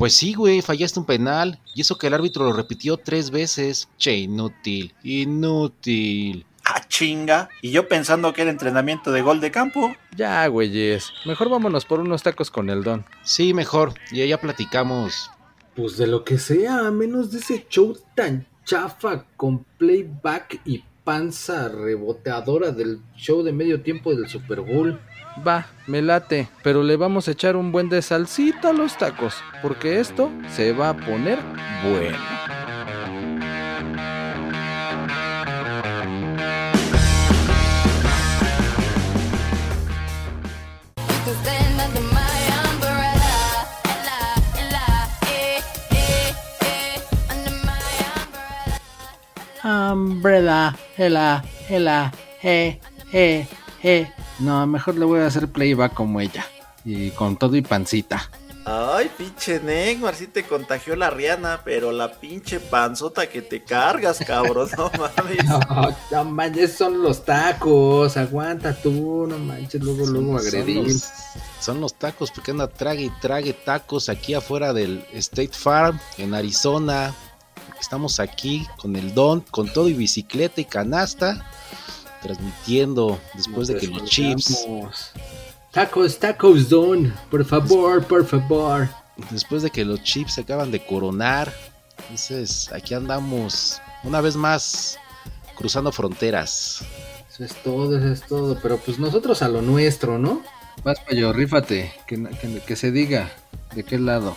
Pues sí, güey, fallaste un penal. Y eso que el árbitro lo repitió tres veces. Che, inútil, inútil. Ah, chinga. Y yo pensando que era entrenamiento de gol de campo. Ya, güeyes. Mejor vámonos por unos tacos con el don. Sí, mejor. Y ya platicamos. Pues de lo que sea, a menos de ese show tan chafa con playback y panza reboteadora del show de medio tiempo del Super Bowl. Va, me late, pero le vamos a echar un buen de salsita a los tacos, porque esto se va a poner bueno. Umbrella, ela, ela, eh, eh, eh. No, mejor le voy a hacer playback como ella. Y con todo y pancita. Ay, pinche Neymar, sí te contagió la Rihanna, pero la pinche panzota que te cargas, cabrón, no mames. No, no manches, son los tacos, aguanta tú, no manches, luego, luego agredir. Son los, son los tacos, porque anda trague y trague tacos aquí afuera del State Farm, en Arizona. Estamos aquí con el Don, con todo y bicicleta y canasta, transmitiendo después de que los chips. Tacos, tacos, Don, por favor, por favor. Después de que los chips se acaban de coronar, entonces aquí andamos una vez más cruzando fronteras. Eso es todo, eso es todo, pero pues nosotros a lo nuestro, ¿no? Vas para yo, rífate, que, que, que se diga de qué lado.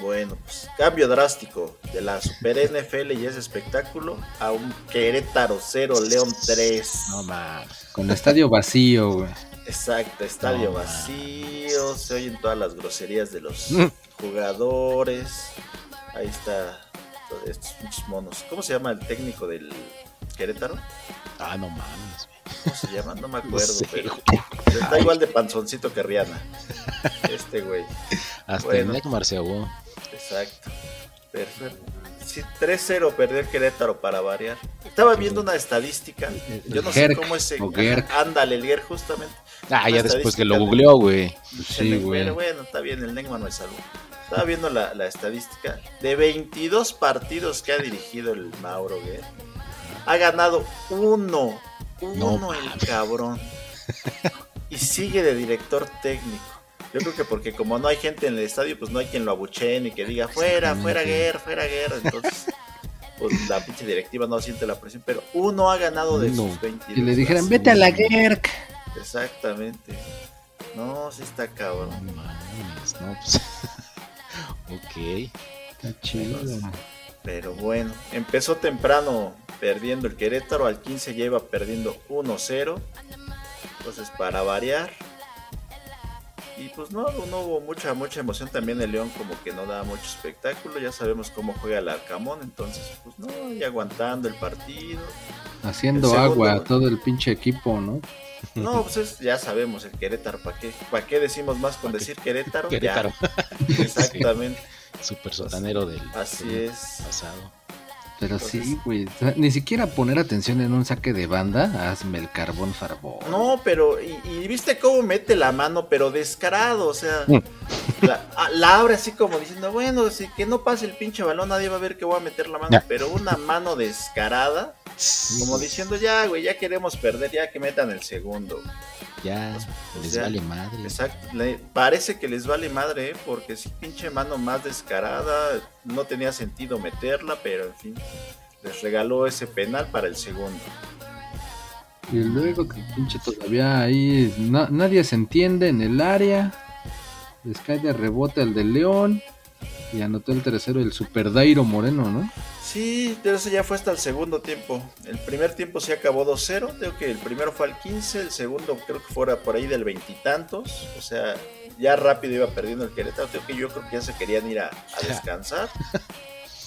Bueno, pues cambio drástico de la Super NFL y ese espectáculo a un Querétaro 0, León 3. No más. Con estadio vacío, güey. Exacto, estadio No, vacío, se oyen todas las groserías de los jugadores. Ahí está estos pinches monos. ¿Cómo se llama el técnico del Querétaro? Ah, no mames, güey. ¿Cómo se llama? No me acuerdo, sé, pero güey. está igual de panzoncito que Rihanna. Este güey. Hasta Bueno. el se ahogó. Exacto. Perfecto. Sí, 3-0 perdió el Querétaro para variar. Estaba viendo una estadística. Yo no sé cómo o Gerk. Ándale, el Gerk, justamente. Ah, Una ya después que lo googleó, güey. Sí, el- güey. Bueno, bueno, está bien, el Neymar no es salud. Estaba viendo la, la estadística. De 22 partidos que ha dirigido el Mauro Gerk, ha ganado uno. Uno No el cabrón. Y sigue de director técnico. Yo creo que porque como no hay gente en el estadio, pues no hay quien lo abuchee ni que diga fuera, fuera guerra, fuera guerra. Entonces, pues la pinche directiva no siente la presión. Pero uno ha ganado de sus 22. Y le dijeran, vete a la Gerk. Exactamente. No, sí está cabrón. No mames, no, pues. ok. Está chido. Pero bueno, empezó temprano perdiendo el Querétaro, al 15 ya iba perdiendo 1-0. Entonces, para variar. Y pues no, no hubo mucha, mucha emoción también el León, como que no da mucho espectáculo. Ya sabemos cómo juega el Arcamón, entonces, pues no, y aguantando el partido. Haciendo El segundo, agua güey. todo el pinche equipo, ¿no? No, pues es- ya sabemos el Querétaro, ¿para qué? ¿Para qué decimos más con decir Querétaro? Ya, Querétaro. exactamente, Super sotanero del así es. pasado. Pero Entonces- sí, güey. Ni siquiera poner atención en un saque de banda. Hazme el carbón farbón. No, pero, y, y viste cómo mete la mano, pero descarado, o sea, Mm. la, abre así como diciendo, bueno, si que no pase el pinche balón, nadie va a ver que voy a meter la mano, Ya. pero una mano descarada, como diciendo, ya, güey, ya queremos perder, ya que metan el segundo. Ya, pues les vale madre. Exacto, le- parece que les vale madre, ¿eh? porque si pinche mano más descarada, no tenía sentido meterla, pero en fin, les regaló ese penal para el segundo. Y luego que pinche todavía ahí na- nadie se entiende en el área. Les cae de rebote al de León. Y anotó el tercero el Super Dairo Moreno, ¿no? Sí, pero eso ya fue hasta el segundo tiempo. El primer tiempo se acabó 2-0. Creo que el primero fue al 15, el segundo creo que fuera por ahí del veintitantos. O sea, ya rápido iba perdiendo el Querétaro. Creo que yo creo que ya se querían ir a, a descansar.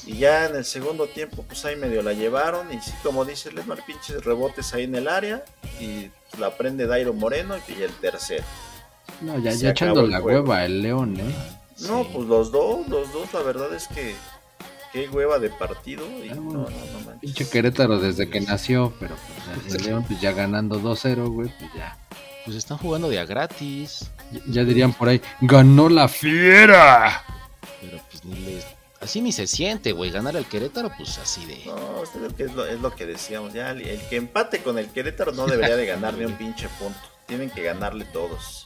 Y ya en el segundo tiempo, pues ahí medio la llevaron. Y sí, como dice Lemar, pinches rebotes ahí en el área. Y la prende Dairo Moreno y el tercero. No, ya, ya echando la juego. hueva el León, ¿eh? No, Sí. pues los dos, los dos, la verdad es que qué hueva de partido. Y Ah, no, bueno. no, no manches. Pinche Querétaro desde que nació, pero pues, el León pues ya ganando 2-0, güey, pues ya. Pues están jugando de a gratis. Ya dirían por ahí, ganó la fiera. Pero pues ni les. Así ni se siente, güey. Ganar al Querétaro, pues así de. No, usted es, que es, lo, es lo que decíamos. Ya el, el que empate con el Querétaro no debería de ganar ni un pinche punto. Tienen que ganarle todos.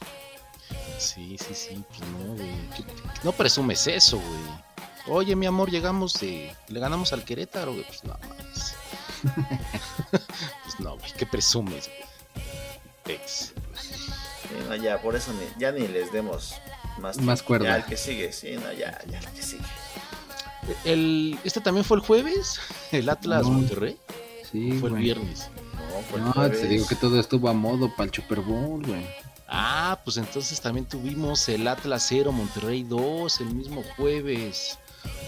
Sí, sí, sí. Pues no, güey. ¿Qué- qué- No presumes eso, güey. Oye, mi amor, llegamos de. Le ganamos al Querétaro, güey. Pues no, mames. pues no, güey. ¿Qué presumes, güey? Ex. Sí, no, ya, por eso ni- ya ni les demos más, Más cuerda. Ya el que sigue, sí, no, ya, ya el que sigue. El, ¿Este también fue el jueves? ¿El Atlas No. Monterrey? Sí, fue el viernes. No, fue el No, jueves. te digo que todo estuvo a modo para el Super Bowl, güey. Ah, pues entonces también tuvimos el Atlas 0, Monterrey 2, el mismo jueves.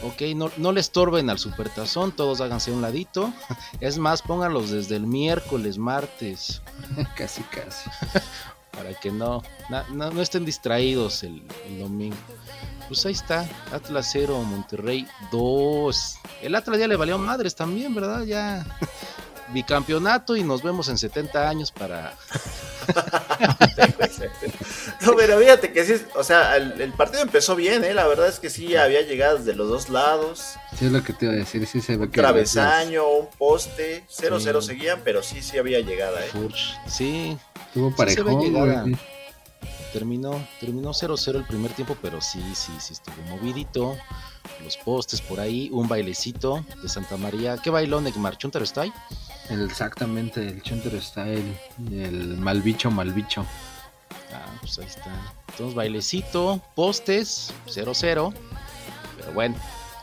Ok, no, no le estorben al supertazón, todos háganse a un ladito. Es más, pónganlos desde el miércoles, martes, casi, casi. para que no, na- no, no estén distraídos el, el domingo. Pues ahí está, Atlas 0, Monterrey 2. El Atlas ya le valió madres también, ¿verdad? Ya bicampeonato y nos vemos en 70 años para... No, pero fíjate que sí, o sea, el, el partido empezó bien, ¿eh? La verdad es que sí había llegadas de los dos lados. Sí, es lo que te iba a decir. Sí, se ve Un que. travesaño, un poste, 0-0 Sí. seguían, pero sí, sí había llegada, ¿eh? Furch. Sí, Estuvo Sí se ve parejón. Terminó, terminó 0-0 el primer tiempo, pero sí, sí, sí estuvo movidito. Los postes por ahí, un bailecito de Santa María. ¿Qué bailó Neymar? ¿Chunter está ahí? El- exactamente, el Chunter Style. El malbicho, malbicho. Ah, pues ahí está. Entonces, bailecito, postes, 0-0. Pero bueno,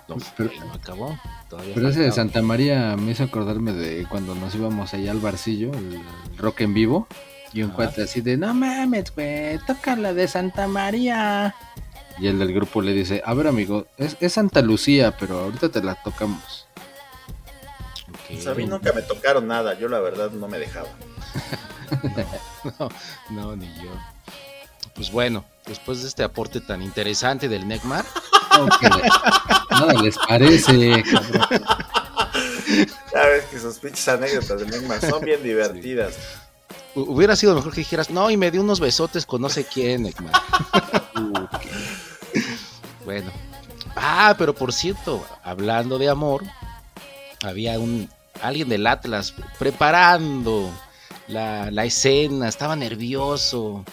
no, Pero- ahí no acabó. Todavía Pero ese de. Santa María me hizo acordarme de cuando nos íbamos allá al barcillo, el rock en vivo. Y un Ajá. cuate así de, no mames, güey, toca la de Santa María. Y el del grupo le dice, a ver amigo, es, es Santa Lucía, pero ahorita te la tocamos. Pues a mí nunca me tocaron nada, yo la verdad no me dejaba. No, no, ni yo. Pues bueno, después de este aporte tan interesante del Necmar, le- nada les parece, cabrón. Sabes que sus pinches anécdotas del Neymar son bien divertidas. hu- hubiera sido mejor que dijeras, no, y me dio unos besotes con no sé quién, Necmar. Bueno. Ah, pero por cierto, hablando de amor, había un alguien del Atlas preparando la, la escena, estaba nervioso,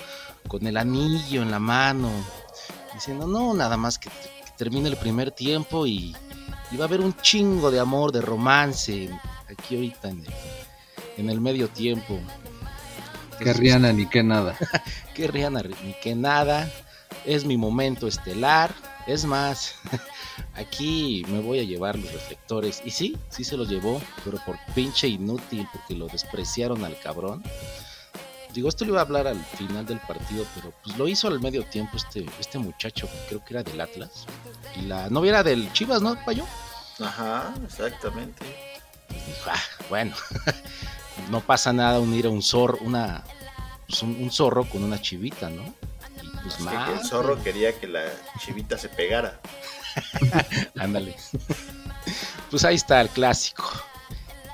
con el anillo en la mano, diciendo, no, nada más que, que termine el primer tiempo y, y va a haber un chingo de amor, de romance, aquí ahorita en el, en el medio tiempo. Que Rihanna ni que nada. que Rihanna ni que nada. Es mi momento estelar. Es más, aquí me voy a llevar los reflectores. Y sí, sí se los llevó, pero por pinche inútil, porque lo despreciaron al cabrón. Digo, esto le iba a hablar al final del partido, pero pues lo hizo al medio tiempo este, este muchacho, creo que era del Atlas. Y la novia era del Chivas, ¿no, Payo? Ajá, exactamente. Pues dijo, ah, bueno, no pasa nada unir a un zorro, una, pues un, un zorro con una chivita, ¿no? Pues Es que el zorro quería que la chivita se pegara. Ándale. Pues ahí está el clásico.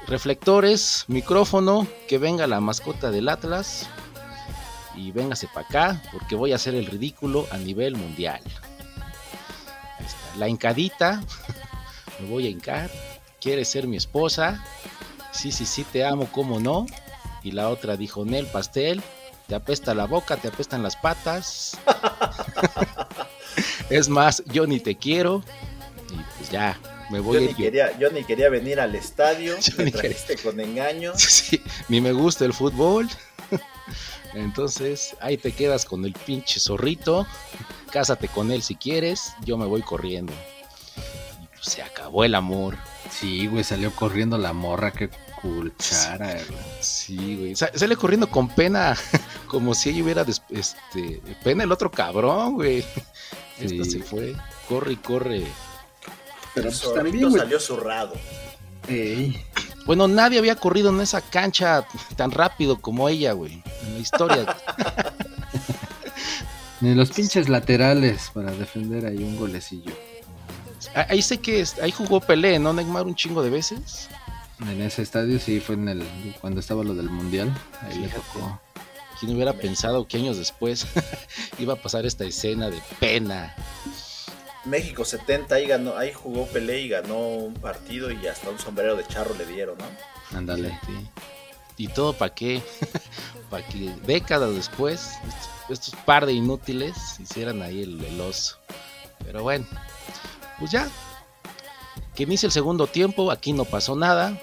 Reflectores, micrófono, que venga la mascota del Atlas. Y véngase para acá, porque voy a hacer el ridículo a nivel mundial. Ahí está. La hincadita, me voy a hincar. ¿Quieres ser mi esposa? Sí, sí, sí, te amo, ¿cómo no? Y la otra dijo, Nel pastel, te apesta la boca, te apestan las patas. es más, yo ni te quiero. Y pues ya, me voy Yo a ni, ir yo. quería, yo ni quería venir al estadio, Yo me ni quería. trajiste con engaño. Sí, ni me gusta el fútbol. Entonces, ahí te quedas con el pinche zorrito. cásate con él si quieres, yo me voy corriendo. Y pues se acabó el amor. Sí, güey, salió corriendo la morra, qué culchara, güey. Sí, güey. Sa- Sale corriendo con pena, como si ella hubiera des- este, pena el otro cabrón, güey. Esta se fue, corre y corre. Pero El pues también, güey. salió zurrado. Ey, Bueno, nadie había corrido en esa cancha tan rápido como ella, güey. En la historia. Ni los pinches laterales para defender ahí un golecillo. Ah, Ahí sé que es- ahí jugó Pelé, ¿no, Neymar? Un chingo de veces. En ese estadio sí fue en el cuando estaba lo del mundial. Ahí le Fíjate. tocó. ¿Quién hubiera pensado que años después iba a pasar esta escena de pena? México 70, ahí, ganó, ahí jugó Pelé y ganó un partido y hasta un sombrero de charro le dieron, ¿no? Ándale. Fíjate. ¿Y todo para qué? para que décadas después estos, estos par de inútiles hicieran ahí el, el oso. Pero bueno, pues ya. Que inicie el segundo tiempo, aquí no pasó nada.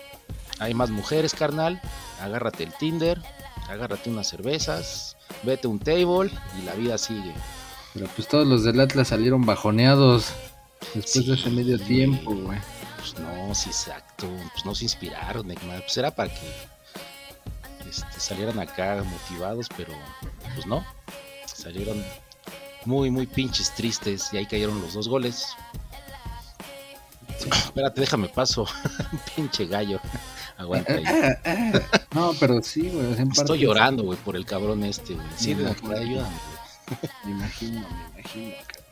Hay más mujeres, carnal. Agárrate el Tinder, agárrate unas cervezas, vete a un table y la vida sigue. Pero pues todos los del Atlas salieron bajoneados después de ese medio tiempo, güey. Pues no, sí, exacto. Pues no se inspiraron. Pues era para que este, salieran acá motivados, pero pues no. Salieron muy, muy pinches tristes y ahí cayeron los dos goles. Espérate, déjame paso. Pinche gallo. Aguanta ahí. No, pero sí, güey. en Estoy llorando, güey, por el cabrón este, güey. Sí, de ayúdame, güey. Me imagino, me imagino. cabrón.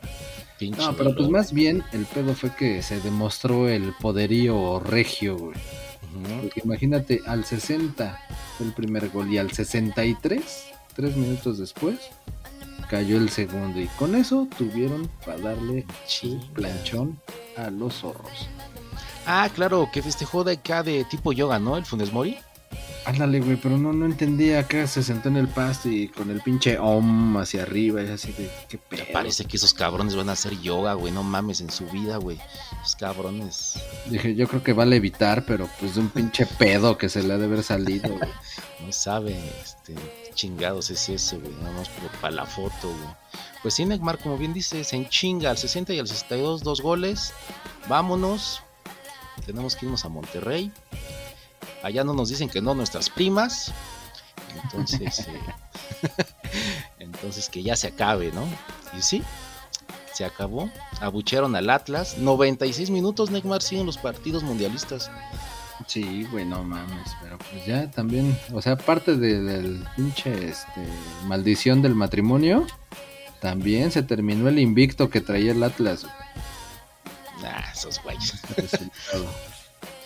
Pinche No, pero pues más bien el pedo fue que se demostró el poderío regio, güey. Porque imagínate, al 60 fue el primer gol y al 63, tres minutos después, cayó el segundo. Y con eso tuvieron para darle su planchón a los zorros. Ah, claro, que festejó de acá de tipo yoga, ¿no? El Funes Mori. Ándale, güey, pero no, no entendía. Acá se sentó en el pasto y con el pinche om hacia arriba. Y así de, qué pedo. Parece que esos cabrones van a hacer yoga, güey. No mames en su vida, güey. Esos cabrones Dije, yo creo que vale evitar, pero pues de un pinche pedo que se le ha de haber salido, güey. no saben, este, chingados es eso, güey. Nada más para la foto, güey. Pues sí, Neymar, como bien dice, se enchinga al 60 y al 62, dos goles. Vámonos. Tenemos que irnos a Monterrey. Allá no nos dicen que no nuestras primas. Entonces, eh, entonces que ya se acabe, ¿no? Y sí, se acabó. Abuchearon al Atlas. 96 minutos, Neymar, siguen los partidos mundialistas. Sí, güey, no mames, pero pues ya también, o sea, aparte de- del pinche este, maldición del matrimonio, también se terminó el invicto que traía el Atlas. güey, Nah, esos güeyes.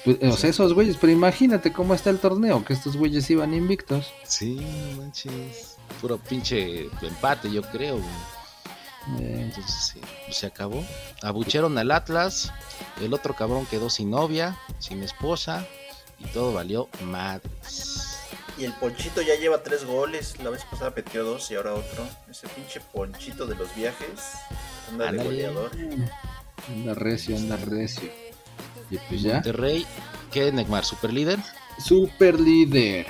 Pues, o sea, esos güeyes, pero imagínate cómo está el torneo, que estos güeyes iban invictos. Sí, no manches. Puro pinche empate, yo creo. güey. Eh, Entonces sí, pues se acabó. Abucheron al Atlas. El otro cabrón quedó sin novia, sin esposa. Y todo valió madres. Y el Ponchito ya lleva tres goles. La vez pasada metió dos y ahora otro. Ese pinche Ponchito de los viajes. Anda de goleador. Anda recio, anda recio. Y pues ya, Monterrey, ¿qué, Neymar? ¿Super líder? super líder.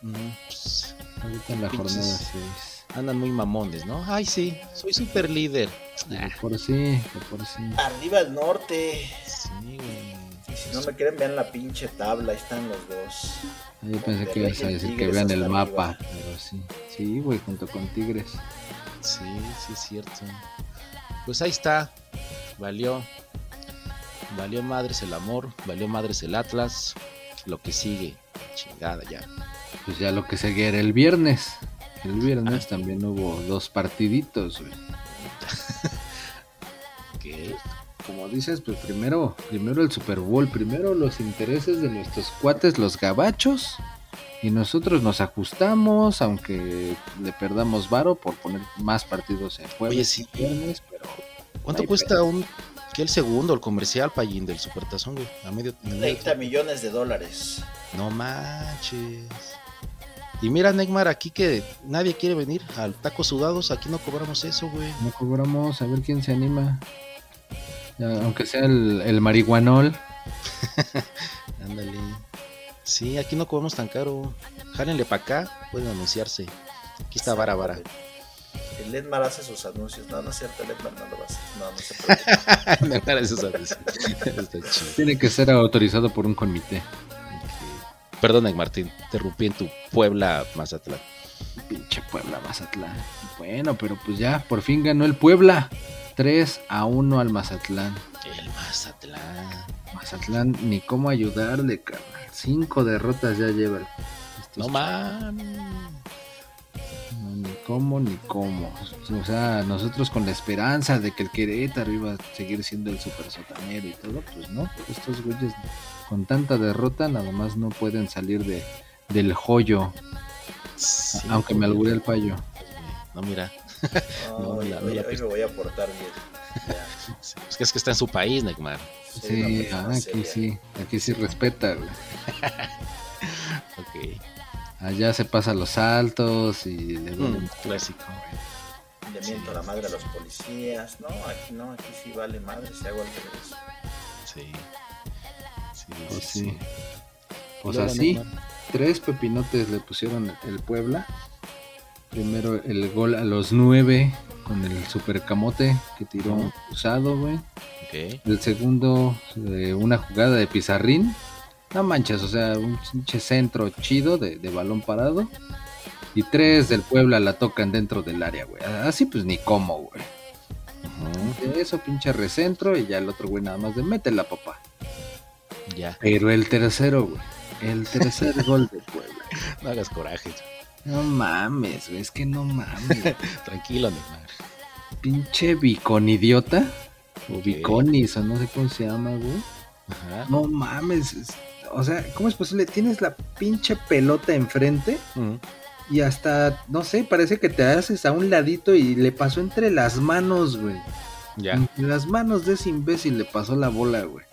pues, Ahorita en la Pinches. jornada 6. andan muy mamones, ¿no? Ay, sí, soy super líder. Ah, Por sí, por sí. Arriba el norte. sí, güey. Y si no me creen, vean la pinche tabla. Ahí están los dos. Ah, Yo pensé que ibas a decir que vean el arriba. mapa, pero sí. Sí, güey, junto con Tigres. Sí, sí es cierto. Pues ahí está. Valió. Valió madres el amor, valió madres el Atlas. Lo que sigue, chingada ya. Pues ya lo que seguía era el viernes. El viernes también hubo dos partiditos, güey. ¿Qué? Como dices, pues primero, primero el Super Bowl, primero los intereses de nuestros cuates, los gabachos. Y nosotros nos ajustamos, aunque le perdamos varo por poner más partidos en jueves Oye, sí. y viernes, pero ¿Cuánto Ay, cuesta un que el segundo, el comercial Payín del Supertazón, güey? A medio, en medio 30 tiempo. millones de dólares. No manches. Y mira, Neymar, aquí que nadie quiere venir al Taco Sudados, aquí no cobramos eso, güey. no cobramos, a ver quién se anima. Aunque sea el, el marihuanol. Ándale. Sí, aquí no cobramos tan caro. Jálenle para acá, pueden anunciarse. Aquí está vara vara. El Edmar hace sus anuncios. No, no es cierto, el Edmar no lo va a hacer. No, no se preocupe. Está chido. Tiene que ser autorizado por un comité. Ok. Perdona, Martín, te rompí en tu Puebla, Mazatlán. Pinche Puebla, Mazatlán. Bueno, pero pues ya, por fin ganó el Puebla. 3 a 1 al Mazatlán. El Mazatlán. Mazatlán, ni cómo ayudarle, carnal. Cinco derrotas ya lleva. el- estos No mames. Ni cómo, ni cómo. O sea, nosotros con la esperanza de que el Querétaro iba a seguir siendo el super sotanero y todo, pues no, estos güeyes con tanta derrota nada más no pueden salir de, del joyo, Sí, aunque me alburé el payo. No, mira. No, No, hoy, la- no hoy- la hoy me voy a portar bien. Sí, Es que es que está en su país, Neymar. Sí, persona ah, aquí seria. sí, aquí sí respeta. Ok. Allá se pasa los saltos y le duele Mm, clásico. Le miento a la madre a los policías. No, aquí no, aquí sí vale madre si hago al revés. Sí. Sí, Pues sí, sí. sí. Luego, así, Neymar. tres pepinotes le pusieron el Puebla. Primero el gol a los nueve con el super camote que tiró usado, güey. Ok. El segundo, eh, una jugada de pizarrín. No manches, o sea, un pinche centro chido de, de balón parado. Y tres del Puebla la tocan dentro del área, güey. Así pues ni cómo, güey. Eso, pinche recentro y ya el otro güey nada más de métela, papá. Ya. Pero el tercero, güey. El tercer gol de Puebla. No hagas coraje. No mames, güey, es que no mames. Tranquilo, Neymar. Pinche bicon idiota. O Ok. biconis, o no sé cómo se llama, güey. Ajá. No mames. es- O sea, ¿cómo es posible? Tienes la pinche pelota enfrente Ujú. y hasta, no sé, parece que te haces a un ladito y le pasó entre las manos, güey. Ya. Entre las manos de ese imbécil le pasó la bola, güey.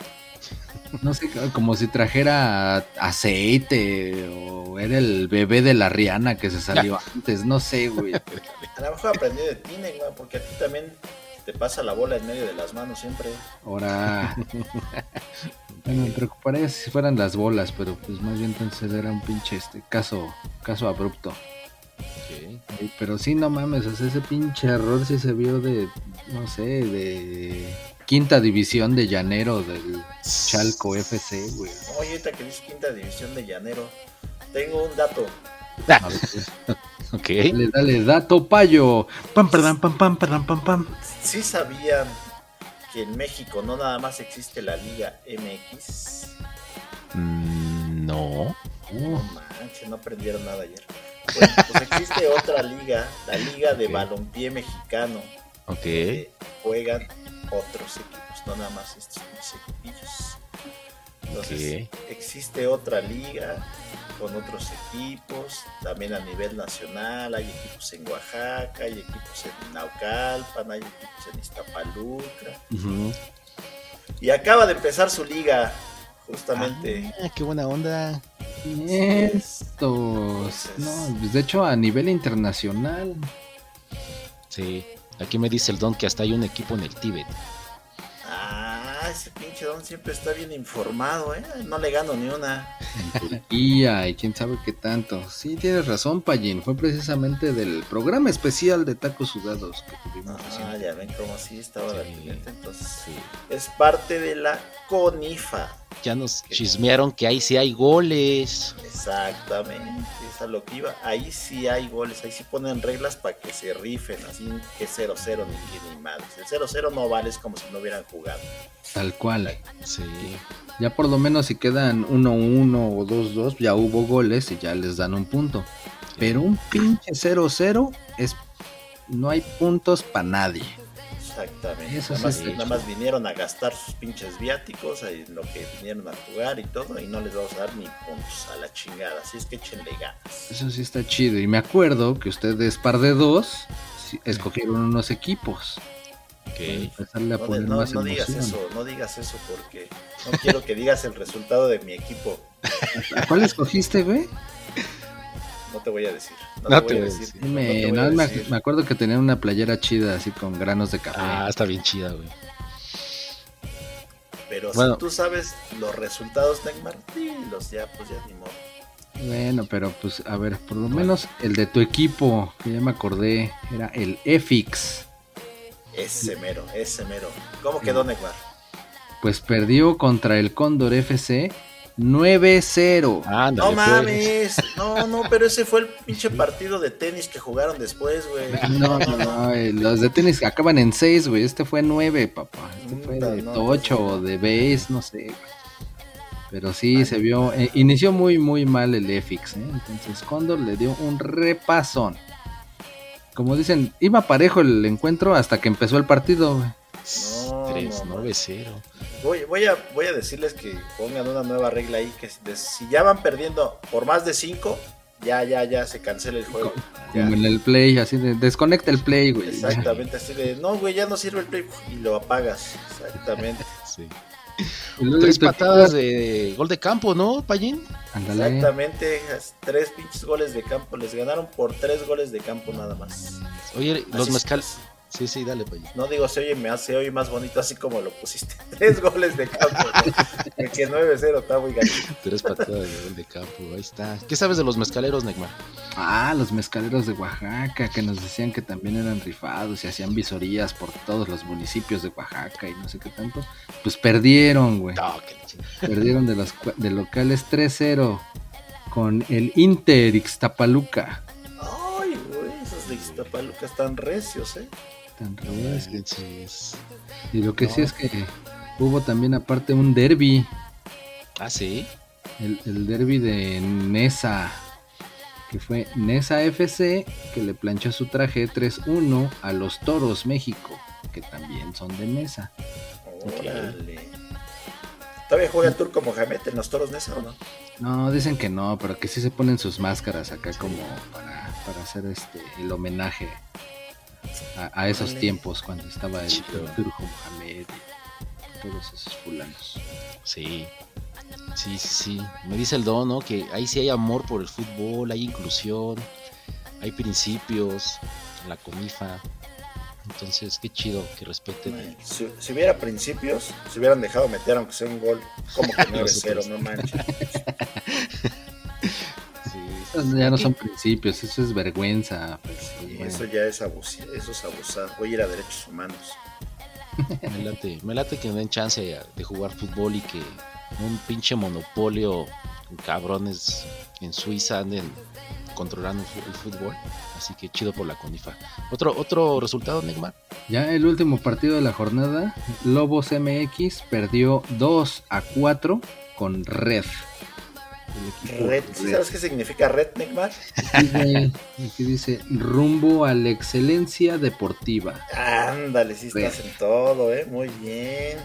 No sé, como si trajera aceite o era el bebé de la Rihanna que se salió antes, no sé, güey. A lo mejor aprendí de ti, Neymar, porque a ti también te pasa la bola en medio de las manos siempre. Ahora. Bueno, me preocuparía si fueran las bolas, pero pues más bien entonces era un pinche este caso, caso abrupto. Pero sí, no mames, o sea, ese pinche error sí se vio de, no sé, de quinta división de llanero del Chalco FC, güey. Oye, ahorita que dices quinta división de llanero, tengo un dato. A ver, Ok. Dale, dale, dato payo. Pam, pam, pam, pam, pam, pam, pam. ¿Sí sabían que en México no nada más existe la Liga MX? Mm, No. No manches, no aprendieron nada ayer. Bueno, pues existe otra liga, la Liga de. Balompié Mexicano, Ok. que juegan otros equipos, no nada más estos equipillos. Entonces, existe otra liga con otros equipos, también a nivel nacional, hay equipos en Oaxaca, hay equipos en Naucalpan, hay equipos en Iztapaluca, Ujú. y acaba de empezar su liga, justamente. Ah, qué buena onda. Estos. No, pues de hecho a nivel internacional. Sí. Aquí me dice el Don que hasta hay un equipo en el Tíbet. Ah, ese pinche don siempre está bien informado, ¿eh? No le gano ni una. Y quién sabe qué tanto. Sí, tienes razón, Payín. Fue precisamente del programa especial de tacos sudados que tuvimos Ah, recién. ya ven cómo sí estaba la Sí. cliente, entonces Sí. es parte de la CONIFA. Ya nos chismearon que ahí sí hay goles. Exactamente, es a lo que iba. Ahí sí hay goles, ahí sí ponen reglas para que se rifen, así que 0-0 ni ni madres. El 0-0 no vale, es como si no hubieran jugado. Tal cual. Sí. Ya por lo menos si quedan 1-1 o 2-2, ya hubo goles y ya les dan un punto. Pero un pinche 0-0 es. No hay puntos para nadie. Exactamente. Eso nada, más, nada más vinieron a gastar sus pinches viáticos en lo que vinieron a jugar y todo, y no les vamos a dar ni puntos a la chingada. Así es que échenle ganas. Eso sí está chido. Y me acuerdo que ustedes, par de dos, escogieron unos equipos. Para a No, poner no- más no digas emoción. eso, no digas eso porque no quiero que digas el resultado de mi equipo. ¿A ¿Cuál escogiste, güey? No te voy a decir. No, No te voy a decir. te voy a me, decir. me acuerdo que tenían una playera chida así con granos de café. Ah, está bien chida, güey. Pero Bueno. si tú sabes los resultados, Neymar, los ya, pues ya ni modo. Bueno, pero pues a ver, por lo menos el de tu equipo, que ya me acordé, era el EFIX. Ese mero, ese mero. ¿Cómo quedó Neymar? Pues perdió contra el Cóndor FC 9-0. Ándale, No pues. mames, no, no, pero ese fue el pinche partido de tenis que jugaron después, güey. No, no, no, eh, los de tenis acaban en 6, güey. Este fue 9, papá. Este fue de no, tocho no. o de base, no sé. güey. Pero sí, se vio. eh, inició muy, muy mal el EFIX, ¿eh? Entonces Cóndor le dio un repasón. Como dicen, iba parejo el encuentro hasta que empezó el partido, güey. No, 3, no, 9, 0. Voy, voy, a, voy a decirles que pongan una nueva regla ahí, que de- si ya van perdiendo por más de 5, ya, ya, ya se cancela el juego. Ya. Como en el play, así de desconecta el play, güey. ya. Exactamente, así de, no, güey, ya no sirve el play y lo apagas. Exactamente, Sí. Tres patadas de gol de campo, ¿no, Payín? Exactamente. Tres pinches goles de campo. Les ganaron por tres goles de campo nada más. Oye, los Así- mezcal. Sí, sí, dale, Payín. No digo, se oye, me hace oye más bonito así como lo pusiste. Tres goles de campo. ¿no? El que 9-0 está muy gacho. Tres patadas de gol de campo, ahí está. ¿Qué sabes de los mezcaleros, Neymar? Ah, los mezcaleros de Oaxaca, que nos decían que también eran rifados y hacían visorías por todos los municipios de Oaxaca y no sé qué tanto. Pues perdieron, güey. No. Perdieron de los cua- de locales 3-0 con el Inter Ixtapaluca. Ay, güey, esos de Iztapaluca están recios, ¿eh? Tan. Manches. Y lo que sí es que hubo también aparte un derby, Ah, sí. el, el derby de Nesa, que fue Nesa FC, que le planchó su traje 3-1 a los Toros México, que también son de Nesa. Órale. ¿Todavía juega el Turco Mohamed en los toros Nesa o no? No, dicen que no, pero que sí se ponen sus máscaras acá como para, para hacer este el homenaje a, a esos tiempos cuando estaba el, Turco Mohamed y todos esos fulanos. Sí. Sí, sí, sí. Me dice el don, ¿no? Que ahí sí hay amor por el fútbol, hay inclusión, hay principios, la comifa. Entonces, qué chido que respeten. Si, si hubiera principios, se hubieran dejado meter aunque sea un gol. Como que 9-0, no manches. Sí, Esos ya no son principios, eso es vergüenza. pues, sí, Y bueno. eso ya es abusar, eso es abusar. Voy a ir a derechos humanos. me late, me late que me den chance de jugar fútbol y que un pinche monopolio con cabrones en Suiza anden controlando el fútbol. Así que chido por la conifa. Otro, otro resultado, Neymar. Ya el último partido de la jornada, Lobos MX perdió 2 a 4 con Red. El equipo Red, ¿sí Red. ¿sabes qué significa red, Neymar? Aquí dice- aquí dice rumbo a la excelencia deportiva. Ándale, sí estás en todo, ¿eh? Muy bien.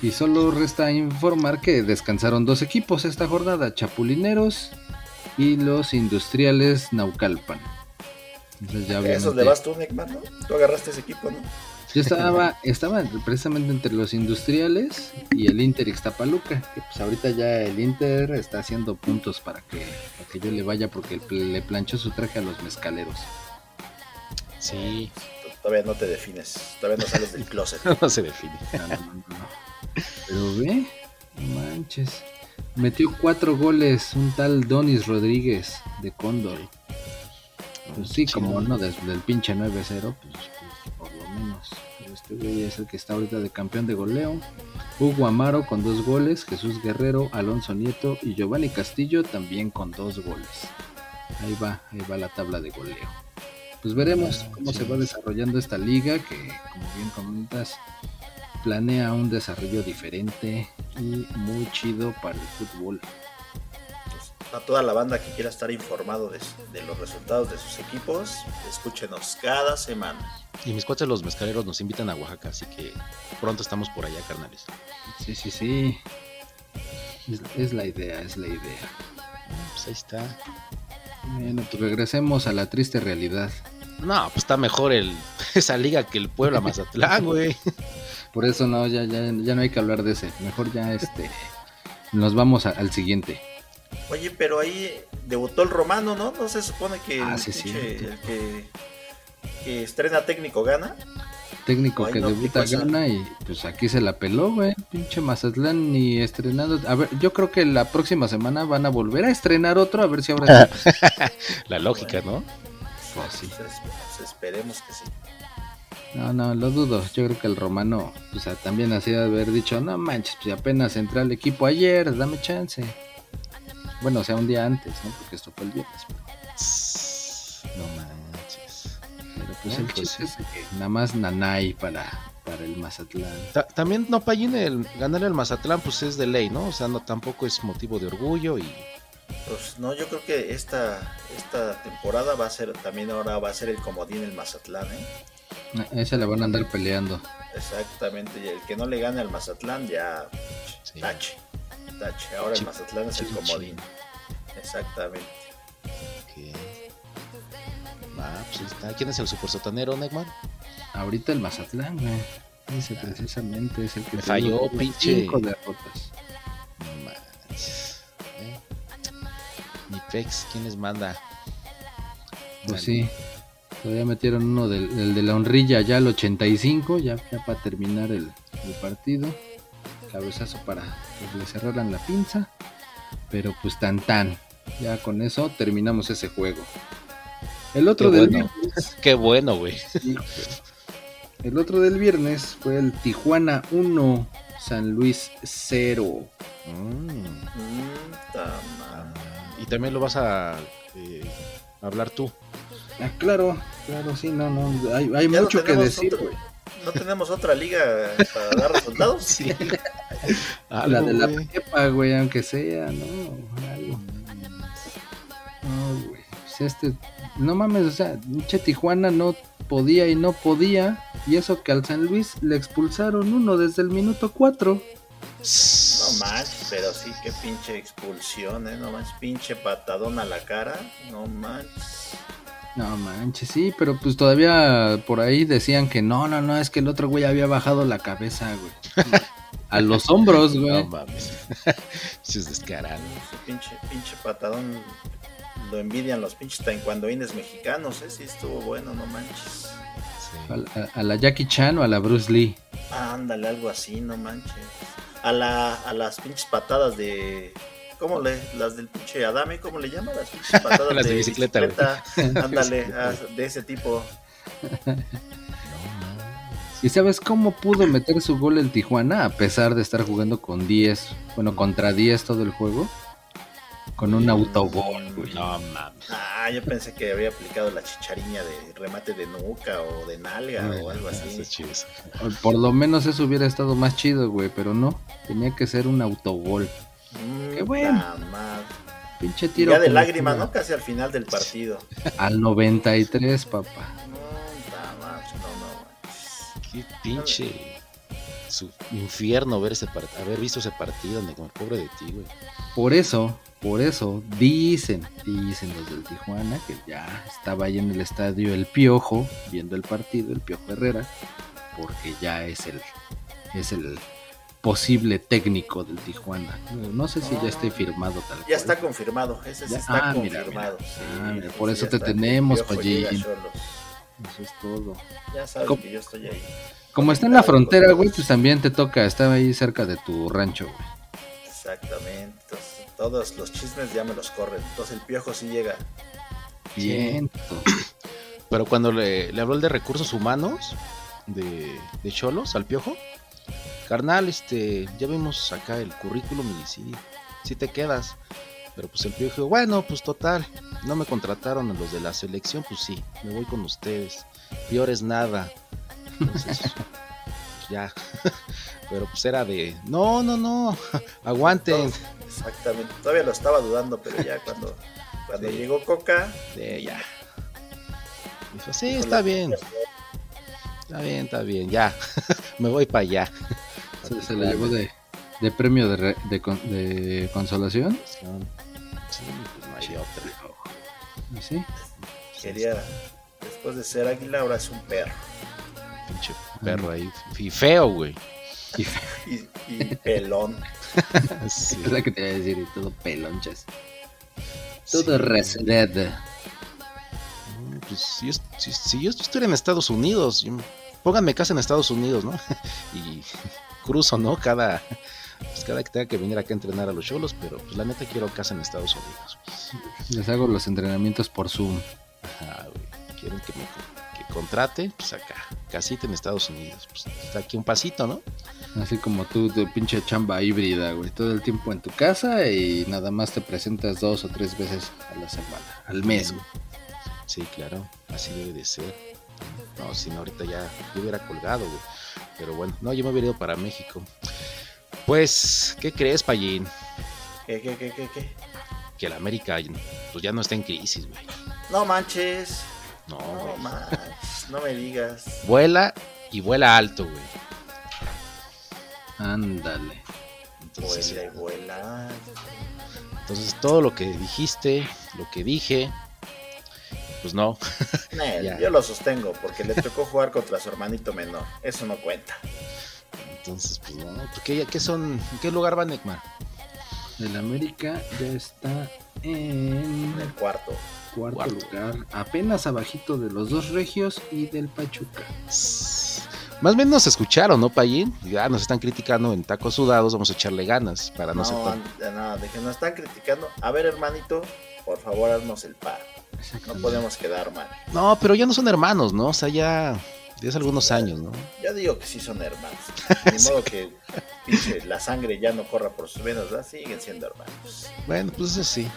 Y solo resta informar que descansaron dos equipos esta jornada, Chapulineros y los Industriales Naucalpan. Entonces ya A esos obviamente- le vas tú, Neymar, ¿no? Tú agarraste ese equipo, ¿no? Yo estaba, estaba precisamente entre los industriales y el Inter Ixtapaluca, que pues ahorita ya el Inter está haciendo puntos para que, para que yo le vaya porque le planchó su traje a los mezcaleros. Sí, Todavía no te defines, todavía no sales del closet. no se define. No, no, no, no. Pero ve, no manches. Metió cuatro goles un tal Donis Rodríguez de Cóndor. Pues sí, como no, desde el pinche 9-0, pues, pues, por lo menos. Este güey es el que está ahorita de campeón de goleo. Hugo Amaro con dos goles, Jesús Guerrero, Alonso Nieto y Giovanni Castillo también con dos goles. Ahí va, ahí va la tabla de goleo. Pues veremos cómo se va desarrollando esta liga que, como bien comentas, planea un desarrollo diferente y muy chido para el fútbol. A toda la banda que quiera estar informado de, de los resultados de sus equipos, escúchenos cada semana. Y mis cuates los mezcaleros nos invitan a Oaxaca, así que pronto estamos por allá, carnales. Sí, sí, sí. Es, es la idea, es la idea. Pues ahí está. Bueno, pues regresemos a la triste realidad. No, pues está mejor el, esa liga que el Puebla Mazatlán, güey. Por eso no, ya, ya, ya no hay que hablar de ese. Mejor ya este nos vamos a- al siguiente. Oye, pero ahí debutó el romano, ¿no? ¿No se supone que Ah, el, sí, pinche- cierto. el que, que estrena técnico gana? técnico Ay, que no, debuta gana y pues aquí se la peló, güey. Pinche Mazatlán ni estrenado. A ver, yo creo que la próxima semana van a volver a estrenar otro, a ver si ahora sí. La lógica, ¿no? Pues sí. Pues, pues, esperemos que sí. No, no, lo dudo. Yo creo que el romano, o sea, también así de haber dicho, no manches, pues apenas entré al equipo ayer, dame chance. Bueno, o sea, un día antes, ¿no? Porque esto fue el viernes. Pero, No manches. pero, pues el pues chiste es que nada más nanay para, para el Mazatlán. Ta- también no Payín, el ganar el Mazatlán pues es de ley, ¿no? O sea, no tampoco es motivo de orgullo y Pues no, yo creo que esta, esta temporada va a ser, también ahora va a ser el comodín el Mazatlán, ¿eh? A ese le van a andar peleando. Exactamente, y el que no le gane al Mazatlán ya sí. tache, tache. Ahora el Mazatlán es el comodín. Exactamente. Ok. Va, pues ahí está. ¿Quién es el super sotanero, Neckman? Ahorita el Mazatlán, güey. Ese precisamente es el que falló, pinche. cinco derrotas. No manches. ¿eh? Ni Pex, ¿quién les manda? Pues sí. Todavía metieron uno del, del de la honrilla ya al 85, ya, ya para terminar el, el partido. Cabezazo para que le cerraran la pinza. Pero pues tan tan. Ya con eso terminamos ese juego. El otro Qué del bueno. viernes. Qué bueno, güey. El otro del viernes fue el Tijuana 1, San Luis 0. Mm. Mm, ta madre. Y también lo vas a eh, hablar tú. Ah, claro, claro, sí, no, no. Hay, hay Ya no mucho que decir, güey. ¿No tenemos otra liga para dar resultados? Sí. La Algo, de la prepa, güey, aunque sea, ¿no? Algo. No, güey. Este, no mames, o sea, pinche Tijuana no podía y no podía. Y eso que al San Luis le expulsaron uno desde el minuto 4. No manches, pero sí, qué pinche expulsión, ¿eh? No manches, pinche patadón a la cara. No manches. No manches, sí, pero pues todavía por ahí decían que no, no, no, es que el otro güey había bajado la cabeza, güey. A los hombros, güey. No mames. Eso es descarado. Ese pinche, pinche patadón lo envidian los pinches taekwondoines mexicanos, ¿eh? Sí, estuvo bueno, no manches. A, Sí. la- a la Jackie Chan o a la Bruce Lee. Ándale, algo así, no manches. A, la, a las pinches patadas de. ¿Cómo le? Las del pinche Adame, ¿cómo le llaman? Las pinches patadas Las de bicicleta, bicicleta. Ándale, ah, de ese tipo. ¿Y sabes cómo pudo meter su gol el Tijuana a pesar de estar jugando con 10, bueno, contra 10 todo el juego? Con un autogol, güey. No mames. Ah, yo pensé que había aplicado la chichariña de remate de nuca o de nalga o algo así. Por lo menos eso hubiera estado más chido, güey, pero no. Tenía que ser un autogol. Mm, Qué bueno. Pinche tiro. ya de como lágrima, que ¿no? Casi al final del partido. Al 93, papá. No, no, no. Qué pinche su infierno ver ese haber visto ese partido, Neckman. Pobre de ti, güey. Por eso, por eso, dicen, dicen los del Tijuana que ya estaba ahí en el estadio el Piojo, viendo el partido, el Piojo Herrera, porque ya es el, es el posible técnico del Tijuana. No sé si ya esté firmado tal Ya cual. está confirmado, ese sí Ya- está ah, confirmado. mira. sí, Ah, mira, por eso te tenemos, Pallín. Eso es todo. Ya sabes ¿Cómo? que yo estoy ahí. Como está en la frontera, güey, pues también te toca, está ahí cerca de tu rancho, güey. Exactamente. Entonces, todos los chismes ya me los corren. Entonces el piojo sí llega. Bien. Pero cuando le, le habló el de recursos humanos de, de Cholos al piojo, carnal, este, ya vimos acá el currículum y sí, sí te quedas. Pero pues el piojo dijo, bueno, pues total, no me contrataron los de la selección, pues sí, me voy con ustedes. Peor es nada. Entonces, ya. Pero pues era de, no, no, no, aguanten. Exactamente. Todavía lo estaba dudando, pero ya cuando, cuando Sí. llegó Coca, De ya. Dijo, sí, está bien. Está bien, está bien, ya. Me voy para allá. Se, se le llevó de, de premio de, re- de, con- de consolación. Sí, pues no hay de otra. ¿Y sí? quería, después de ser águila, ahora es un perro. Pinche perro ahí. Y feo, güey. Y Y, y pelón. Sí. es la que te iba a decir, y todo pelonchas. Sí. Todo reseded. Mm, Pues si, yo- si- si yo estuviera en Estados Unidos, pónganme casa en Estados Unidos, ¿no? y cruzo, ¿no? Cada, pues cada que tenga que venir acá a entrenar a los cholos, pero pues la neta quiero casa en Estados Unidos. Les hago los entrenamientos por Zoom. Ajá, güey. Quieren que me que contrate, pues acá, casita en Estados Unidos. Pues está aquí un pasito, ¿no? Así como tú, tu pinche chamba híbrida, güey. Todo el tiempo en tu casa y nada más te presentas dos o tres veces a la semana, al mes, güey. Sí, claro, así debe de ser. No, si no, ahorita ya yo hubiera colgado, güey. Pero bueno, no, yo me hubiera ido para México. Pues, ¿qué crees, Payín? ¿Qué, qué, qué, qué, qué? Que la América pues ya no está en crisis, güey. No manches. No, No manches. No me digas. Vuela y vuela alto, güey. Ándale. Entonces, Vuela y vuela. entonces, todo lo que dijiste, lo que dije, pues no. Yo lo sostengo porque le tocó jugar contra su hermanito menor. Eso no cuenta. Entonces, pues no. ¿Por qué, qué son? ¿En qué lugar va Neckman? El América ya está En en el cuarto. cuarto, Cuarto. lugar, apenas abajito de los dos regios y del Pachuca. Más bien nos escucharon, ¿no, Payín? Ya nos están criticando en tacos sudados, vamos a echarle ganas para no, No, ser tan... de nada, de que nos están criticando. A ver, hermanito, por favor, haznos el par. No podemos quedar mal. No, pero ya no son hermanos, ¿no? O sea, ya de hace algunos años, ¿no? Yo digo que sí son hermanos. Ni modo que pinche, la sangre ya no corra por sus venas, ¿verdad? Siguen siendo hermanos. Bueno, pues eso sí.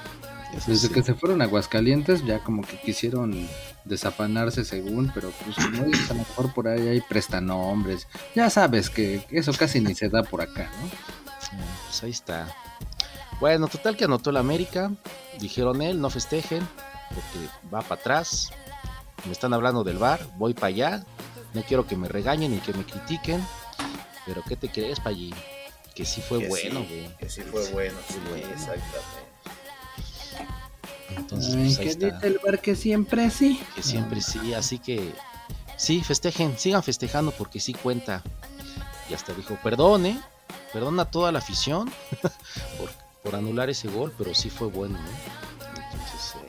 Eso Desde sí. que se fueron a Aguascalientes ya como que quisieron desafanarse según, pero pues dices, a lo mejor por ahí hay prestanombres. Ya sabes que eso casi ni se da por acá, ¿no? Bueno, Pues ahí está. Bueno, total que anotó el América. Dijeron él, no festejen, porque va para atrás. Me están hablando del bar, voy para allá. No quiero que me regañen ni que me critiquen. Pero ¿qué te crees, Payín? Que sí fue Que bueno, sí, güey. Que sí fue bueno, sí, Fue bueno. exactamente. Entonces, pues ahí ¿qué está. dice el bar que siempre sí? Que siempre sí, así que sí, festejen, sigan festejando porque sí cuenta. Y hasta dijo, perdone, perdona a toda la afición por, por anular ese gol, pero sí fue bueno, ¿no? Entonces, eh,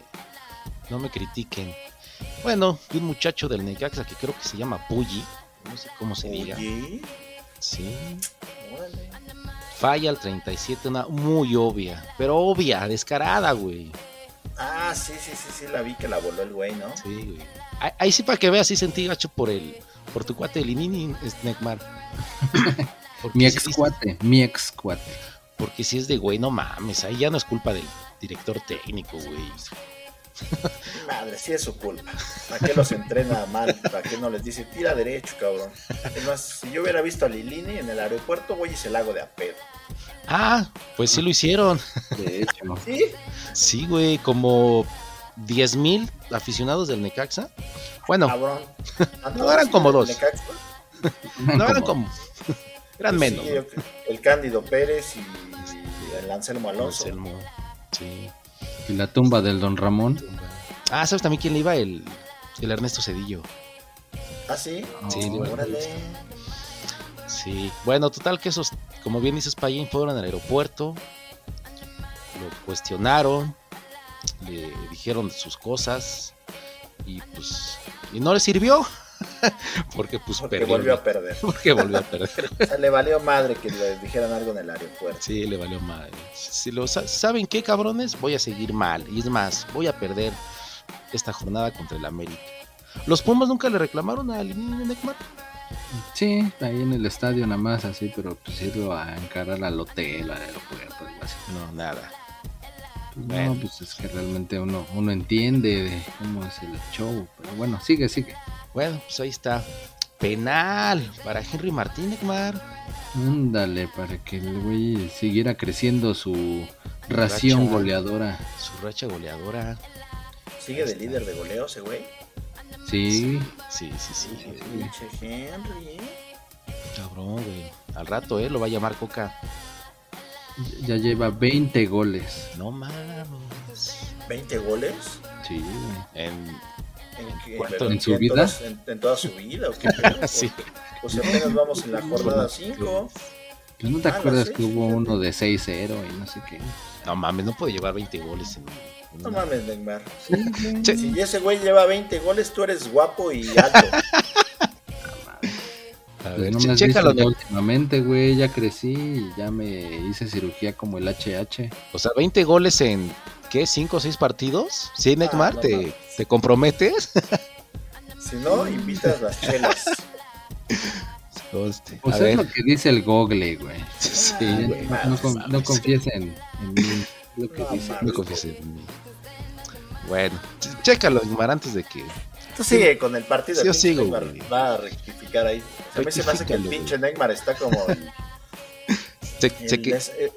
no me critiquen. Bueno, un muchacho del Necaxa que creo que se llama Pulli, no sé cómo se diga. Sí, órale. falla al 37, una muy obvia, pero obvia, descarada, güey. Ah, sí, sí, sí, sí, la vi que la voló el güey, ¿no? Sí, güey. Ahí, ahí sí para que veas, sí sentí gacho por el, por tu cuate Linini. Porque Mi ex cuate, mi ex cuate. Porque si es de güey, no mames, ahí ya no es culpa del director técnico, güey. Madre, sí es su culpa. ¿Para qué los entrena mal? ¿Para qué no les dice tira derecho, cabrón? Es más, si yo hubiera visto a Lilini en el aeropuerto, voy y se la hago de a pedo. Ah, pues sí lo hicieron. De hecho, ¿Sí? Sí, güey, como 10 mil aficionados del Necaxa. Bueno, Cabrón. No, eran como dos. Necaxa? no eran como. Eran Pues menos. sí, ¿no? el Cándido Pérez y el Anselmo Alonso. Anselmo, Sí. Y la tumba del Don Ramón. Ah, ¿sabes también quién le iba? El, el Ernesto Cedillo. ¿Ah, sí? Sí, Oh, Órale. Sí, bueno, total que esos, como bien dices, Payín, fueron al aeropuerto, lo cuestionaron, le dijeron sus cosas y pues, y no le sirvió, porque pues Porque perdió, volvió a perder. porque volvió a perder. O sea, le valió madre que les dijeran algo en el aeropuerto. Sí, le valió mal. Si lo, sa- ¿Saben qué, cabrones? Voy a seguir mal, y es más, voy a perder esta jornada contra el América. ¿Los Pumas nunca le reclamaron a Lini Neckmar? Sí, ahí en el estadio nada más así, pero pues irlo a encarar al hotel, al aeropuerto, algo así. No, nada. Pues Bueno. No, pues es que realmente uno, uno entiende de cómo es el show, pero bueno, sigue, sigue. Bueno, pues ahí está. Penal para Henry Martín Neckmar. Ándale, para que el güey siguiera creciendo su ración Racha. goleadora. Su racha goleadora. Sigue de líder de goleo ese güey. Sí, Sí, sí, sí. Pinche Henry, ¿eh? Cabrón, güey. Al rato, ¿eh? Lo va a llamar Coca. ya lleva 20 goles. No mames. ¿20 goles? Sí, güey. En... ¿En, ¿Cuánto? pero ¿En su vida? todas- en, en toda su vida? ¿o qué? Sí. Pues apenas vamos en la jornada 5. Pues no te Ah, acuerdas que hubo uno de 6-0 y no sé qué. No mames, no puede llevar 20 goles en... en No mames, Neymar. Sí. Sí. Si ese güey lleva 20 goles, tú eres guapo y alto. Pues ver, no me has visto últimamente, güey. Ya crecí y ya me hice cirugía como el HH. O sea, 20 goles en, ¿qué? ¿5 o 6 partidos? ¿Sí, Neymar? no ¿Te. ¿Te comprometes? Si no, invitas las chelas. Conste. Pues A es ver. lo que dice el Google, güey. Sí, Ya güey. no, no con- no confíes en, mí. Lo que No dice. No confíes en mí. Bueno, ch- chécalo, Neymar, antes de que... Tú sigue con el partido. Sí, yo el sigo, Neymar güey. Va a rectificar ahí. A mí se me hace que el pinche Neymar está como el, el eh,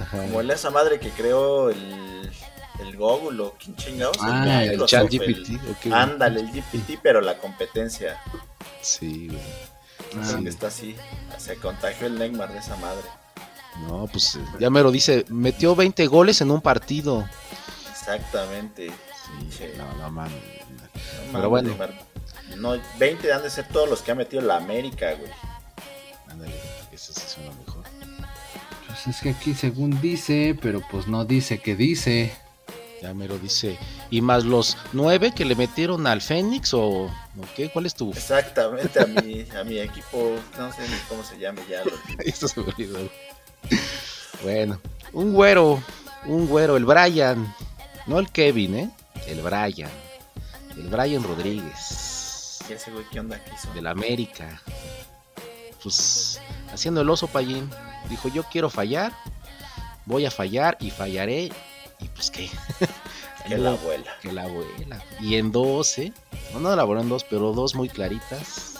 Ajá. como el esa madre que creó el, el Google o quién chingados. Ah, el chat el- GPT. Ándale, el GPT, pero la competencia. Sí, güey. Creo Ah, que está así. Se contagió el Neymar de esa madre. No, pues eh, ya me lo dice. Metió 20 goles en un partido. Exactamente. Sí, Sí. no, no. No Pero bueno. Neymar. No, 20 han de ser todos los que ha metido la América, güey. Ándale, eso sí suena mejor. Pues es que aquí según dice, pero pues no dice que dice. Ya me lo dice. Y más los 9 que le metieron al Fénix o, qué, ¿cuál es tu? Exactamente, a mi, a mi equipo, no sé ni cómo se llame ya. Esto se me olvidó. Bueno, un güero, un güero, el Brian, no el Kevin, ¿eh? El Brian, el Brian Rodríguez, Y ese güey, ¿qué onda que hizo? del América. Pues haciendo el oso payín, dijo yo quiero fallar, voy a fallar y fallaré. Y pues qué, Que la abuela. que la abuela. Y en dos, ¿eh? No, no elaboró en dos, pero dos muy claritas.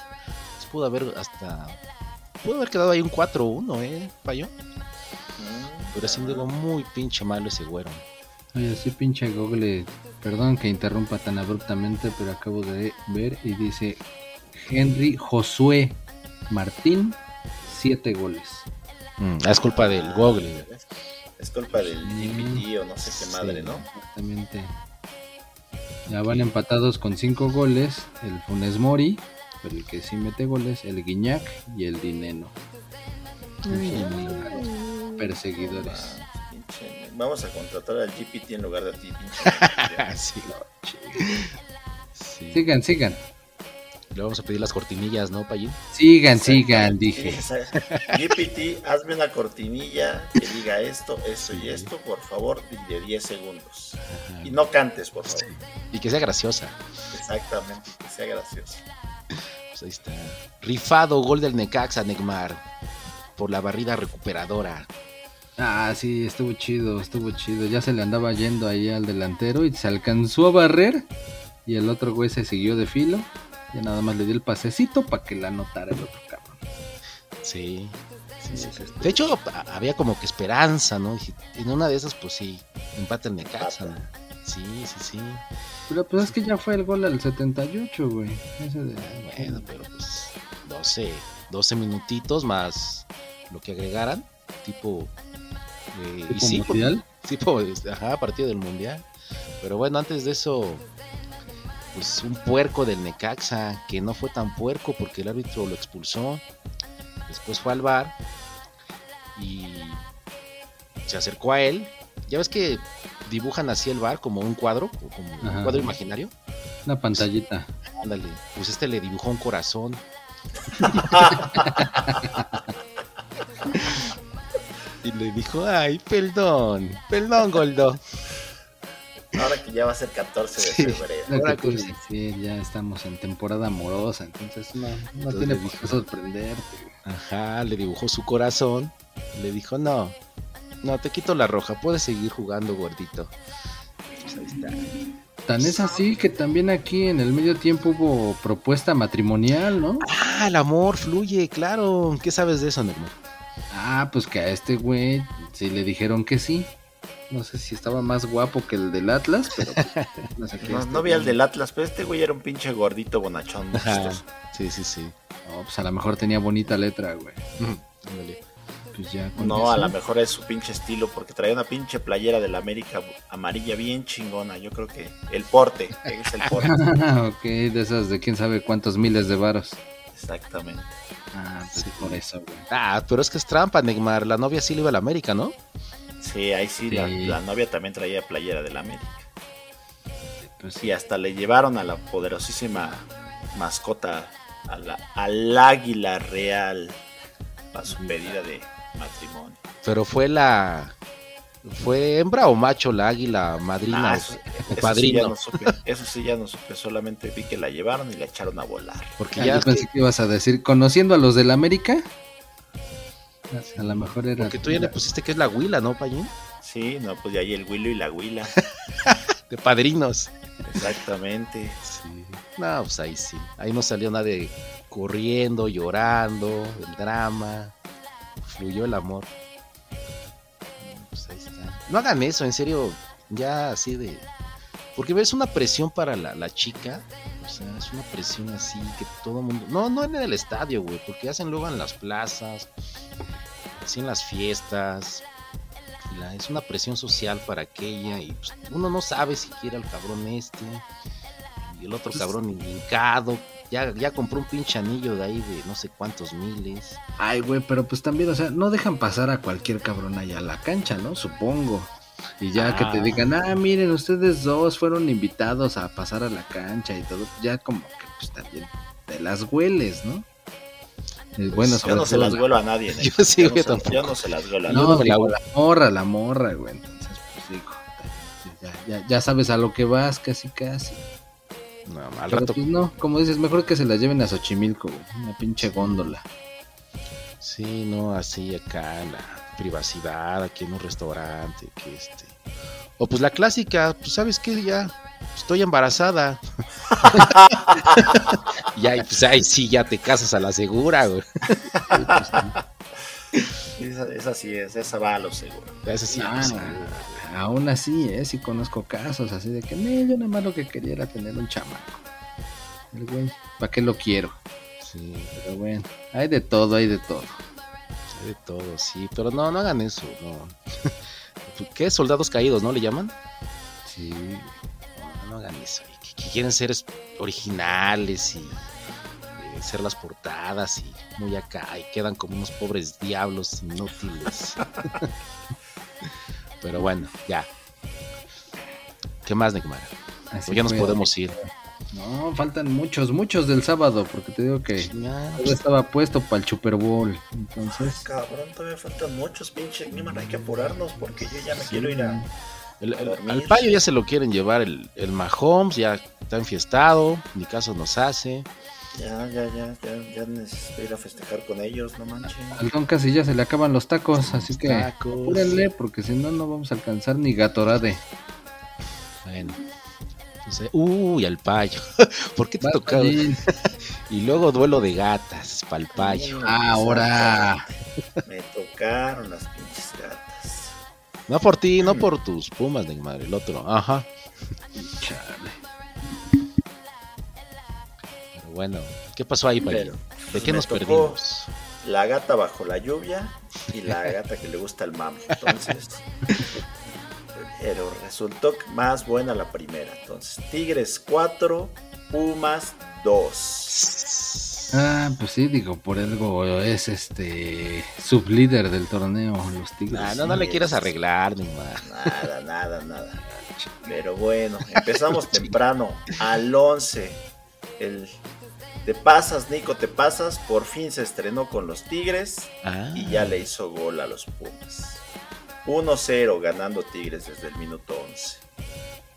Pues pudo haber hasta. Pudo haber quedado ahí un 4-1, ¿eh? Falló. Mm, Pero sí digo muy pinche malo ese güero. Oye, sí, pinche Google. Perdón que interrumpa tan abruptamente, pero acabo de ver y dice Henry Josué Martín, siete goles. Mm, es culpa del Google. Es, culpa del. GPT o no sé qué madre, Sí. ¿no? Exactamente. Ya van empatados con cinco goles el Funes Mori, pero el que sí mete goles, el Guiñac y el Dineno. Perseguidores. Ah, Vamos a contratar al GPT en lugar de a ti, pinche. sí. Sí. Sigan, sigan. Le vamos a pedir las cortinillas, ¿no, Payín? Sigan, sigan, dije. GPT, hazme una cortinilla que diga esto, esto y esto, por favor, de 10 segundos. Y no cantes, por favor. Y que sea graciosa. Exactamente, que sea gracioso. Pues ahí está. Rifado gol del Necaxa, Neymar. Por la barrida recuperadora. Ah, sí, estuvo chido, estuvo chido. Ya se le andaba yendo ahí al delantero y se alcanzó a barrer. Y el otro güey se siguió de filo. Ya nada más le dio el pasecito para que la anotara el otro cabrón. Sí. sí, sí. De hecho, había como que esperanza, ¿no? En una de esas, pues sí, empate el Necaxa, ¿no? Sí, sí, sí. Pero pues es que ya fue el gol al 78, güey. Ese de... Ah, Bueno, pero pues 12, 12 minutitos más lo que agregaran, tipo... eh, y tipo sí, mundial. tipo, ajá, partido del mundial. Pero bueno, antes de eso, pues un puerco del Necaxa, que no fue tan puerco porque el árbitro lo expulsó. Después fue al bar y se acercó a él. Ya ves que dibujan así el bar como un cuadro, como Ajá. un cuadro imaginario. Una pantallita. Ándale, pues este le dibujó un corazón. y le dijo, ay, perdón, perdón, Goldo. Ahora que ya va a ser 14 de Sí. febrero. Ahora que decir, ya estamos en temporada amorosa, entonces no, no Entonces tiene por qué sorprenderte. Ajá, le dibujó su corazón. Le dijo, no, no, te quito la roja, puedes seguir jugando, gordito. Pues ahí está. Tan es así que también aquí en el medio tiempo hubo propuesta matrimonial, ¿no? Ah, el amor fluye, claro. ¿Qué sabes de eso, Nemo? Ah, pues que a este güey sí le dijeron que sí. No sé si estaba más guapo que el del Atlas, pero pues, no sé qué. No, este no vi al del Atlas, pero este güey era un pinche gordito bonachón. sí, sí, sí. No, pues a lo mejor tenía bonita letra, güey. Ándale. Pues ya con No, a lo mejor es su pinche estilo, porque traía una pinche playera de la América amarilla bien chingona. Yo creo que el porte, es el porte. ok, de esas de quién sabe cuántos miles de varos. Exactamente. Ah, pues Sí. por eso, güey. Ah, pero es que es trampa, Neymar. La novia sí le iba a la América, ¿no? Sí, ahí sí, La, Sí. la novia también traía playera de la América. Pues sí. Y hasta le llevaron a la poderosísima mascota a la- al águila real para su pedida de matrimonio. Pero fue la. ¿Fue hembra o macho la águila madrina? Ah, o- eso, o eso sí padrino. ya no supe, eso sí ya no supe, solamente vi que la llevaron y la echaron a volar. Porque Ah, ya. yo pensé que ibas a decir, conociendo a los del América, a lo mejor era. Porque tú ya le pusiste que es la huila, ¿no, Payín? Sí, no, pues de ahí el Willo y la Huila. De padrinos. Exactamente. Sí. No, pues ahí sí. Ahí no salió nadie corriendo, llorando, el drama. Fluyó el amor. Pues ahí está. No hagan eso, en serio. Ya así de. Porque ves una presión para la, la chica. O sea, es una presión así que todo el mundo. No, no en el estadio, güey. Porque hacen luego en las plazas. Así en las fiestas. y la- es una presión social para aquella. Y pues, uno no sabe si quiere al cabrón este. Y el otro Pues- cabrón hincado. Ya, ya compró un pinche anillo de ahí de no sé cuántos miles. Ay, güey, pero pues también, o sea, no dejan pasar a cualquier cabrón allá a la cancha, ¿no? Supongo. Y ya que te Ah. digan, ah, miren, ustedes dos fueron invitados a pasar a la cancha y todo, ya como que pues también te las hueles, ¿no? Y bueno, yo no se las la- vuelo a nadie. neta. Yo sí, yo, yo no se, tampoco. yo no se las vuelo a No, nadie. no la- digo, la morra, la morra, güey. Entonces, pues digo, ya, ya, ya sabes a lo que vas, casi, casi. No, al Pero rato. pues no, como dices, mejor que se la lleven a Xochimilco, güey. Una pinche góndola. Sí, no, así acá la privacidad, aquí en un restaurante, que este. O pues la clásica, pues sabes que ya estoy embarazada. y ahí, pues ahí sí, ya te casas a la segura, güey. Esa, esa sí es, esa va a lo seguro. Eso sí, Ah, pues, sí. aún así, eh, sí conozco casos así de que, "Nee, yo nada más lo que quería era tener un chamaco. El güey, ¿para qué lo quiero? Sí, Pero bueno, hay de todo, hay de todo. hay de todo, sí, pero no, no hagan eso, no. ¿Qué? Soldados caídos, ¿no le llaman? Sí, No, no hagan eso. Que, que quieren ser es- originales y eh, ser las portadas y muy acá y quedan como unos pobres diablos inútiles. Pero bueno, ya. ¿Qué más, Neymar? O ya nos podemos ir. No, faltan muchos, muchos del sábado, porque te digo que Ya, todo estaba puesto para el Super Bowl. Entonces, Cabrón, todavía faltan muchos pinches Niman, hay que apurarnos porque yo ya me quiero ir a. el- al payo ya se lo quieren llevar el, el Mahomes, ya está enfiestado, ni caso nos hace. Ya, ya, ya, ya, ya necesito ir a festejar con ellos, no manches. al don casi ya se le acaban los tacos, así que Tacos. apúrenle, porque si no, no vamos a alcanzar ni Gatorade. Bueno. Entonces, uy, al payo. ¿Por qué te tocaba? Y luego duelo de gatas, pa'l payo. Ah, ahora. Me tocaron las pinches gatas. No por ti, no por tus pumas, Neymar, el otro. Ajá. Chale. Pero bueno, ¿qué pasó ahí, payo? Pero, ¿De pues, qué nos perdimos? La gata bajo la lluvia y la gata que le gusta el mame. Entonces. Pero resultó más buena la primera. Entonces, Tigres 4, Pumas 2. Ah, pues sí, digo, por algo es este sublíder del torneo, los Tigres. Ah, no, no le quieras arreglar, Neymar. Nada, nada, nada. Pero bueno, empezamos temprano. Al 11. El Te pasas, Nico, te pasas. Por fin se estrenó con los Tigres Ah, y ya le hizo gol a los Pumas. 1-0 ganando Tigres desde el minuto 11.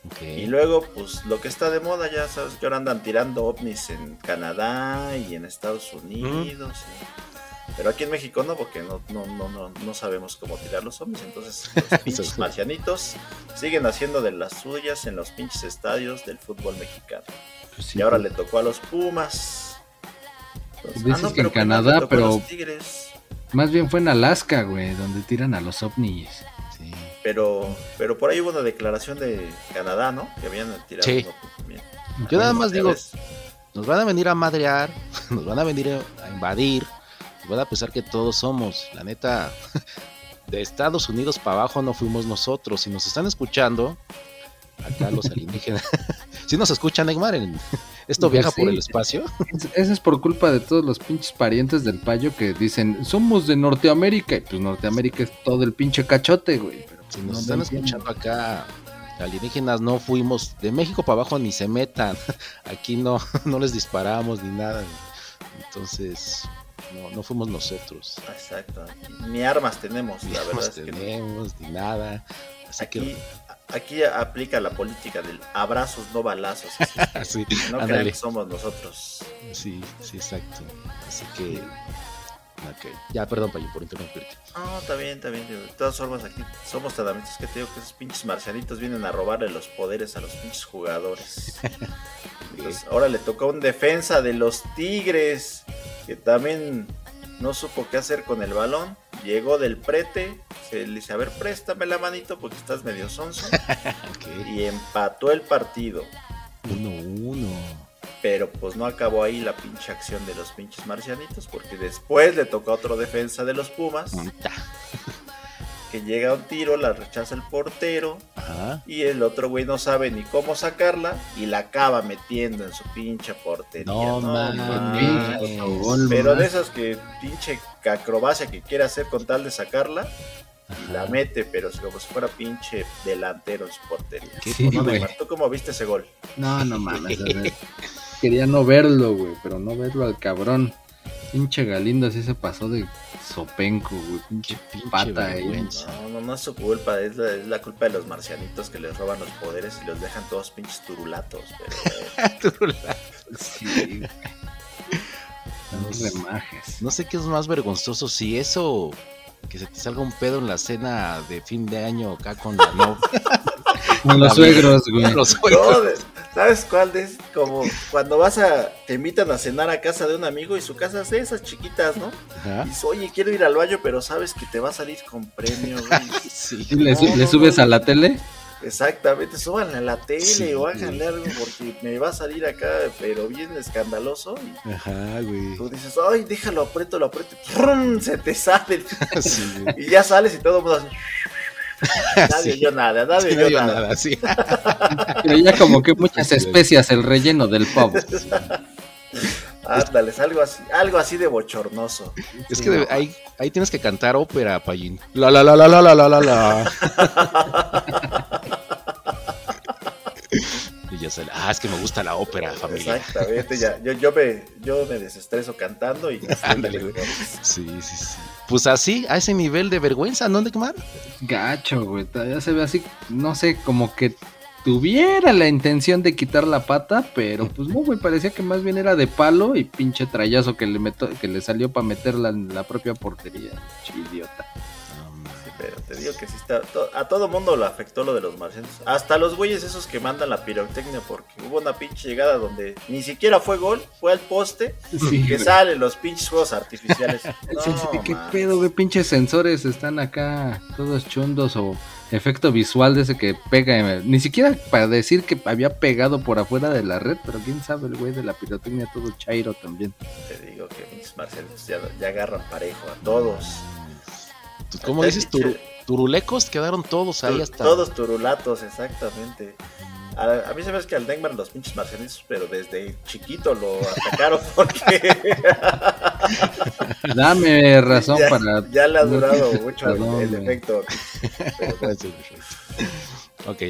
ok. Y luego, pues lo que está de moda, ya sabes que ahora andan tirando ovnis en Canadá y en Estados Unidos. y- Pero aquí en México no, porque no, no, no, no, no sabemos cómo tirar los ovnis. Entonces, los pinches marcianitos siguen haciendo de las suyas en los pinches estadios del fútbol mexicano. Pues sí, y ahora pues, le tocó a los Pumas. Entonces, Dices que en Canadá, pero- los Tigres. Más bien fue en Alaska, güey, donde tiran a los ovnis. Sí. Pero, pero por ahí hubo una declaración de Canadá, ¿no? Que habían tirado. Sí. también. Yo nada más digo, nos van a venir a madrear, nos van a venir a invadir, nos van a pensar que todos somos, la neta, de Estados Unidos para abajo no fuimos nosotros. Si nos están escuchando, acá los alienígenas, si nos escuchan, Neymar, en- esto Pues viaja por el espacio. Es- Eso es por culpa de todos los pinches parientes del payo que dicen, somos de Norteamérica. Y pues Norteamérica es todo el pinche cachote, güey. Pero Si no nos están escuchando acá, alienígenas, no fuimos de México para abajo ni se metan. Aquí no, no les disparamos ni nada. Entonces, no, no fuimos nosotros. Exacto. Ni armas tenemos, Ni la verdad armas que no. tenemos, ni nada. Así Aquí, aquí aplica la política del abrazos, no balazos. Así que, que sí, no crean que somos nosotros. Sí, sí, exacto. Así que. Ya, perdón, Payo, por interrumpirte. No, está bien, está bien. De todas formas, aquí somos tan amigos que te digo que esos pinches marcianitos vienen a robarle los poderes a los pinches jugadores. Entonces, ahora le tocó un defensa de los Tigres que también no supo qué hacer con el balón. Llegó del prete, se le dice, a ver, préstame la manito porque estás medio sonso. Ok. y empató el partido. Uno, uno. Pero pues no acabó ahí la pinche acción de los pinches marcianitos porque después le tocó a otro defensa de los Pumas. Que llega a un tiro, la rechaza el portero Ajá. y el otro güey no sabe ni cómo sacarla y la acaba metiendo en su pinche portería. No mames. Pinche autogol, Pero de esas que pinche acrobacia que quiere hacer con tal de sacarla y la mete, pero como si fuera pinche delantero en su portería. Qué Sí, No, ¿Tú cómo viste ese gol? No, no mames. Quería no verlo, güey, pero no verlo al cabrón. Pinche Galindo sí se pasó de sopenco, güey. Pinche pata ahí. vergüenza. No, no, no es su culpa, es la, es la culpa de los marcianitos que les roban los poderes y los dejan todos pinches turulatos. Pero, eh, Sí, güey. No Los sé. remajes. No sé qué es más vergonzoso, si eso, que se te salga un pedo en la cena de fin de año acá con la no. Con los suegros, güey. Los suegros. ¿Sabes cuál es? Como cuando vas a. Te invitan a cenar a casa de un amigo y su casa es de esas chiquitas, ¿no? Ajá. Y dices, oye, quiero ir al baño, pero sabes que te va a salir con premio, güey. Sí. ¿Y ¿Le, su- No, le no, subes no. a la tele? Exactamente, súbanle a la tele Sí, o háganle algo porque me va a salir acá, pero bien escandaloso. Y Ajá, güey. tú dices, ay, déjalo, aprieto, lo aprieto. y ¡prum! Se te sale. Sí. Y ya sales y todo el mundo así. Nadie Sí. oyó nada, nadie Sí, digo nada. nada, sí. Pero ya como que muchas especias el relleno del pavo. Ándale, algo así, algo así de bochornoso. Es que ahí, ahí tienes que cantar ópera, Payín. La la la la la la la la la. y ya sale. Ah, es que me gusta la ópera, familia. Exactamente, ya, yo, yo, me, yo me desestreso cantando y Ándale, güey. Sí, sí, sí. Pues así, a ese nivel de vergüenza, ¿no, Neymar? Gacho, güey. Ya se ve así, no sé, como que tuviera la intención de quitar la pata, pero pues no, güey, parecía que más bien era de palo y pinche trayazo que le, meto, que le salió para meterla en la propia portería. Idiota. Pero te digo que sí está. to- A todo mundo lo afectó lo de los marcianos. Hasta los güeyes esos que mandan la pirotecnia, porque hubo una pinche llegada donde ni siquiera fue gol, fue al poste Sí, que salen los pinches juegos artificiales. Sí, sí, No, ¿Qué man. pedo, güey? Pinches sensores están acá todos chundos o efecto visual de ese que pega. eh, Ni siquiera para decir que había pegado por afuera de la red, pero quién sabe el güey de la pirotecnia todo chairo también. Te digo que pinches marcianos ya, ya agarran parejo a todos. Tú, ¿Cómo dices? turulecos quedaron todos ahí hasta. Todos turulatos, exactamente. A, a mí se me hace que al Neymar los pinches marcianitos, pero desde chiquito lo atacaron porque Dame razón ya, para. ya le ha durado mucho el, Perdón, el efecto. Pero ok.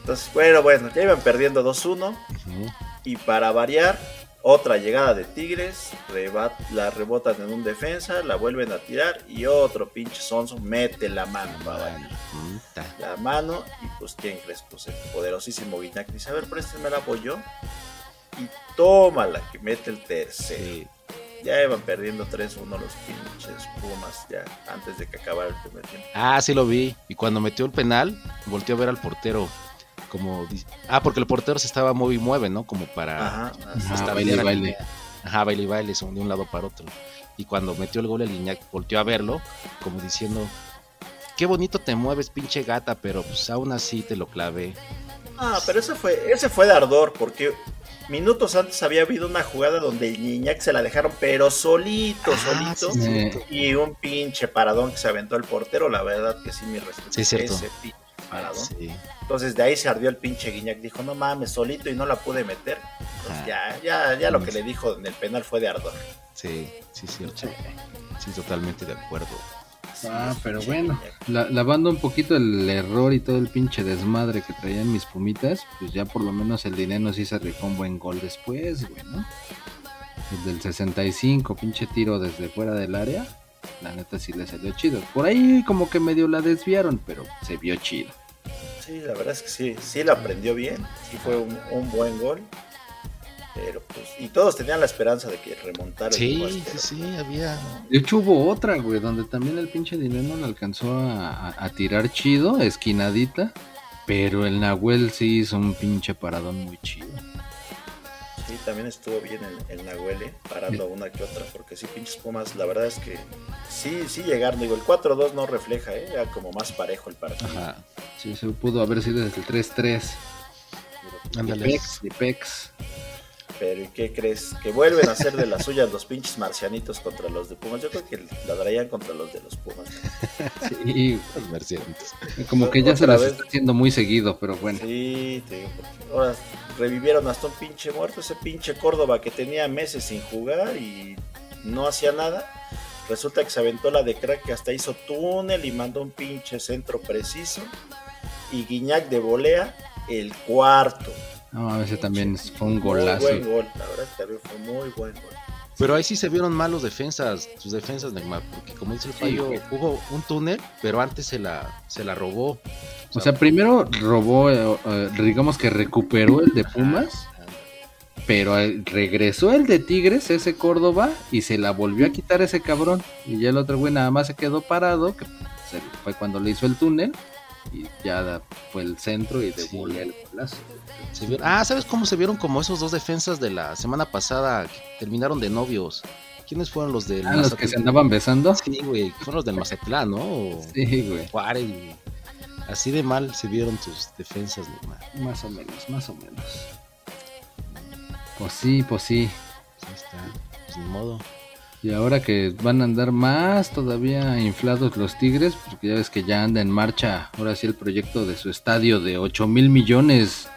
Entonces, bueno, bueno, ya iban perdiendo 2-1. Ujú. Y para variar, otra llegada de Tigres. la rebotan en un defensa, la vuelven a tirar. Y otro pinche sonso mete la mano para variar. Puta. La mano. Y pues, ¿quién crees? Pues el poderosísimo Guiñac dice: A ver, préstenme la voy yo. Y tómala, que mete el tercero. Sí. Ya iban perdiendo 3-1 los pinches Pumas. Ya antes de que acabara el primer tiempo. Ah, sí lo vi. Y cuando metió el penal, volteó a ver al portero. Como. Ah, porque el portero se estaba mueve y mueve, ¿no? Como para. Ajá, está. baile, estar baile. Ajá, baile y baile, se de un lado para otro. Y cuando metió el gol el Iñak volteó a verlo, como diciendo, qué bonito te mueves, pinche gata, pero pues aún así te lo clavé. Ah, pero ese fue, ese fue de ardor, porque minutos antes había habido una jugada donde el Niñac se la dejaron, pero solito, Ah, solito. sí, Y un pinche paradón que se aventó el portero, la verdad que sí, mi respeto. Sí, cierto. Ese Sí. Entonces de ahí se ardió el pinche Guiñac, dijo, no mames, solito y no la pude meter. Entonces Ajá. ya, ya, ya lo que Sí. le dijo en el penal fue de ardor. Sí, sí, cierto. Sí, totalmente de acuerdo. Ah, pero bueno. La- lavando un poquito el error y todo el pinche desmadre que traían mis pumitas, pues ya por lo menos el dinero sí se rifó un buen gol después, güey, ¿no? El del 65, pinche tiro desde fuera del área. La neta sí le salió chido. Por ahí como que medio la desviaron, pero se vio chido. Sí, la verdad es que sí, sí la aprendió bien. Sí fue un, un buen gol. Pero pues, y todos tenían la esperanza de que remontara. el Sí, sí, sí, había. De hecho hubo otra, güey, donde también el pinche dinero le alcanzó a, a- a tirar chido, esquinadita. Pero el Nahuel sí hizo un pinche paradón muy chido. También estuvo bien el, el Nahuele, parando a una que otra, porque sí, pinches Pumas, la verdad es que sí, sí llegaron. Digo, el 4-2 no refleja, ¿eh? era como más parejo el partido. Ajá. Sí, se pudo haber sido desde el 3-3. De Ándale. Pex, de Pex. Pero ¿y qué crees? Que vuelven a hacer de las suyas los pinches marcianitos contra los de Pumas. Yo creo que la traían contra los de los Pumas. Sí, Los marcianitos. como que ya se las vez. está haciendo muy seguido, pero bueno. Sí, te digo, porque ahora revivieron hasta un pinche muerto, ese pinche Córdoba que tenía meses sin jugar y no hacía nada. Resulta que se aventó la de crack que hasta hizo túnel y mandó un pinche centro preciso. Y Guiñac de volea el cuarto. No, ese también fue un Muy golazo. buen gol, la verdad que también fue muy buen gol. Pero ahí sí se vieron mal los defensas, sus defensas, Neymar, porque como dice el fallo, güey. hubo un túnel, pero antes se la, se la robó. O sea, primero robó, eh, eh, digamos que recuperó el de Pumas, pero eh, regresó el de Tigres, ese Córdoba, y se la volvió a quitar ese cabrón. Y ya el otro güey nada más se quedó parado, que se- fue cuando le hizo el túnel, y ya da- fue el centro y de Sí. el golazo. Se vieron- ah, ¿sabes cómo se vieron como esos dos defensas de la semana pasada que terminaron de novios? ¿Quiénes fueron los del Ah, los que se andaban besando. Sí, güey, fueron los del Mazatlán, ¿no? O Sí, güey. Juárez, güey. Así de mal se vieron tus defensas, Neymar. Más o menos, más o menos. Pues sí, pues sí. Pues ahí está, pues ni modo. Y ahora que van a andar más todavía inflados los Tigres, porque ya ves que ya anda en marcha ahora sí el proyecto de su estadio de 8 mil millones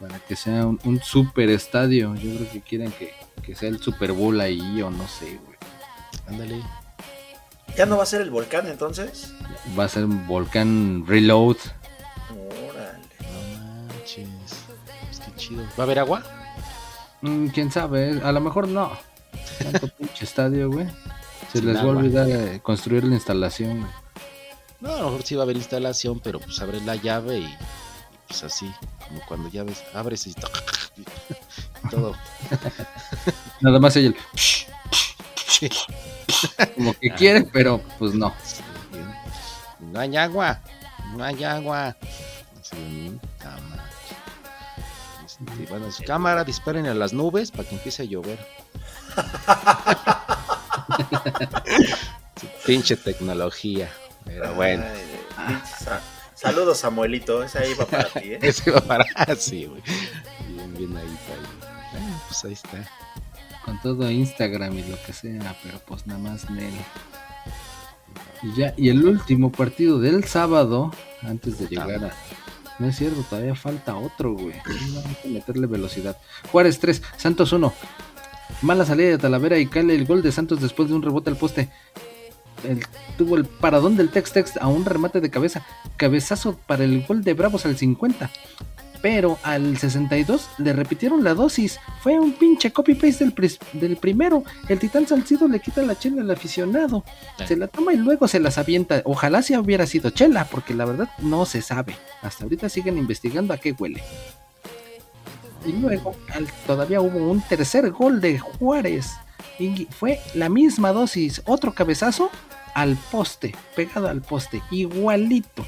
para que sea un, un super estadio. Yo creo que quieren que, que sea el Super Bowl ahí o no sé, güey. Ándale. ¿Ya no va a ser el volcán entonces? Va a ser un Volcán Reload. Órale. No manches. Pues qué chido. ¿Va a haber agua? Mm, Quién sabe, a lo mejor no. Tanto pinche estadio, güey. Se Sin les va a olvidar eh, construir la instalación, güey. No, a lo mejor sí va a haber instalación, pero pues abres la llave y, y pues así, como cuando llaves, abres y, y todo. Nada más ella el como que quiere, pero pues no. Sí. No hay agua, no hay agua. Ta madre. Este, bueno, cámara, disparen a las nubes para que empiece a llover. Pinche tecnología. Pero bueno, Ay, pinche sa- Saludos, Samuelito. Esa iba para ti, ¿eh? ese va para así, güey. Bien, bien ahí, ahí. Ah, pues ahí está. Con todo Instagram y lo que sea, pero pues nada más Nel. Y ya, y el último partido del sábado, antes de llegar a. No es cierto, todavía falta otro, güey. Hay que meterle velocidad. Juárez 3, Santos 1. Mala salida de Talavera y cae el gol de Santos después de un rebote al poste. El- tuvo el paradón del Tex Tex a un remate de cabeza. Cabezazo para el gol de Bravos al 50. Pero al 62 le repitieron la dosis. Fue un pinche copy-paste del, pris- del primero. El titán Salcido le quita la chela al aficionado. Se la toma y luego se las avienta. Ojalá si hubiera sido chela, porque la verdad no se sabe. Hasta ahorita siguen investigando a qué huele. Y luego al- todavía hubo un tercer gol de Juárez. Y fue la misma dosis. Otro cabezazo al poste. Pegado al poste. Igualito.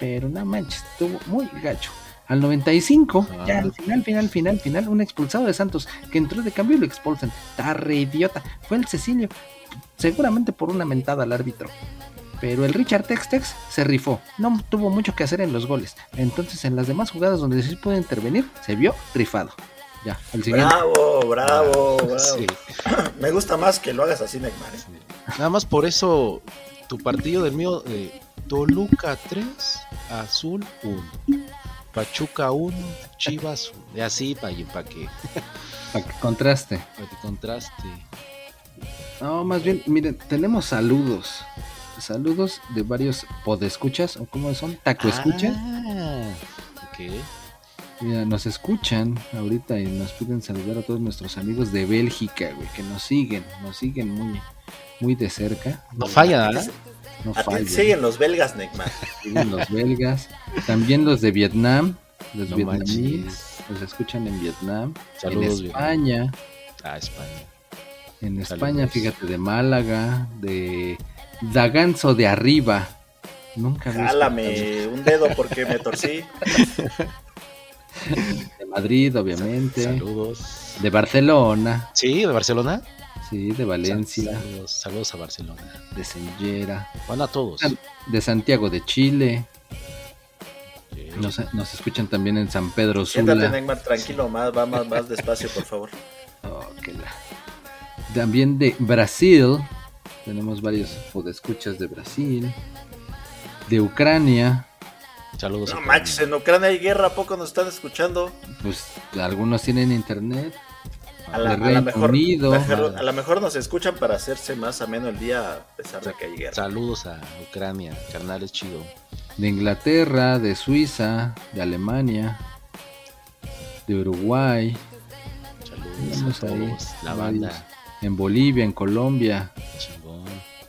Pero no manches, estuvo muy gacho. Al 95, Ah. ya al final, final, final, final, un expulsado de Santos que entró de cambio y lo expulsan. Está re idiota. Fue el Cecilio, seguramente por una mentada al árbitro. Pero el Richard Tex Tex se rifó. No tuvo mucho que hacer en los goles. Entonces, en las demás jugadas donde sí puede intervenir, se vio rifado. Ya, el siguiente. Bravo, bravo, bravo. Sí. Me gusta más que lo hagas así, Neymar. ¿eh? Nada más por eso, tu partido del mío, eh, Toluca 3, Azul 1, Pachuca 1, Chivas 1. Y así para que, Para que contraste. pa' que contraste. No, más bien, miren, tenemos saludos. Saludos de varios podescuchas, o cómo son, taco escuchas. Ah, ok. Mira, nos escuchan ahorita y nos piden saludar a todos nuestros amigos de Bélgica, güey, que nos siguen, nos siguen muy, muy de cerca. No falla, ¿eh? No A ti fallan. siguen los belgas, Neckman. Siguen los belgas, también los de Vietnam, los No vietnamíes, nos escuchan en Vietnam, Saludos, en España, Ah, España. en Saludos. España, fíjate, de Málaga, de Daganzo de Arriba. Nunca escuchado. Jálame un dedo porque me torcí. De Madrid, obviamente. Saludos. De Barcelona, Sí, de Barcelona. sí, de Valencia, Saludos, saludos a Barcelona. de Sellera, Van a todos. de Santiago de Chile. Nos, nos escuchan también en San Pedro Siéntate, Sula. Neymar, tranquilo, más, va más, más despacio, por favor. Oh, la- También de Brasil. Tenemos varios podescuchas de Brasil. De Ucrania. Saludos. No a manches, en Ucrania hay guerra, ¿a poco nos están escuchando? Pues algunos tienen internet. A la, a la Reino mejor, Unido. mejor- a lo mejor nos escuchan para hacerse más ameno el día a pesar de que hay guerra. Saludos a Ucrania, carnal, es chido. De Inglaterra, de Suiza, de Alemania. De Uruguay. Saludos a todos. La banda, En Bolivia, en Colombia.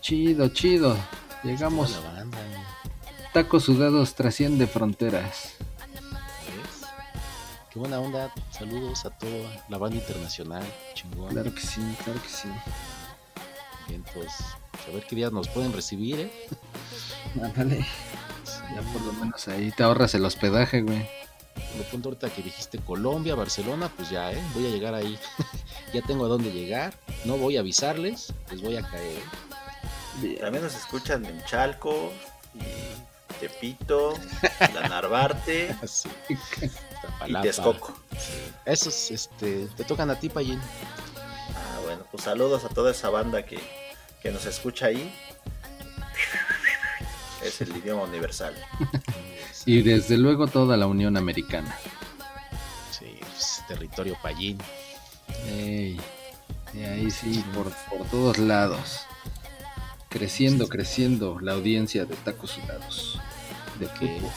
Chido, chido. Llegamos. Banda, Tacos sudados trasciende fronteras. ¿ves? Qué buena onda. Saludos a toda la banda internacional, chingón. Claro que sí, claro que sí. Bien, pues, a ver qué días nos pueden recibir, ¿eh? Ándale. Sí, Ya por lo menos ahí te ahorras el hospedaje, güey. Lo pronto ahorita que dijiste Colombia, Barcelona, pues ya, ¿eh? Voy a llegar ahí. ya tengo a dónde llegar. No voy a avisarles, les voy a caer, ¿eh? También nos escuchan en Chalco y Tepito, la Narvarte Así. y. Texcoco. Esos, este, te tocan a ti, Payín. Ah, bueno, pues saludos a toda esa banda que, que nos escucha ahí. Es el idioma universal. Y desde luego toda la Unión Americana. Sí, pues, territorio Payín. Ey, y ahí sí, por, por todos lados. Creciendo, creciendo la audiencia de tacos sudados. De fútbol.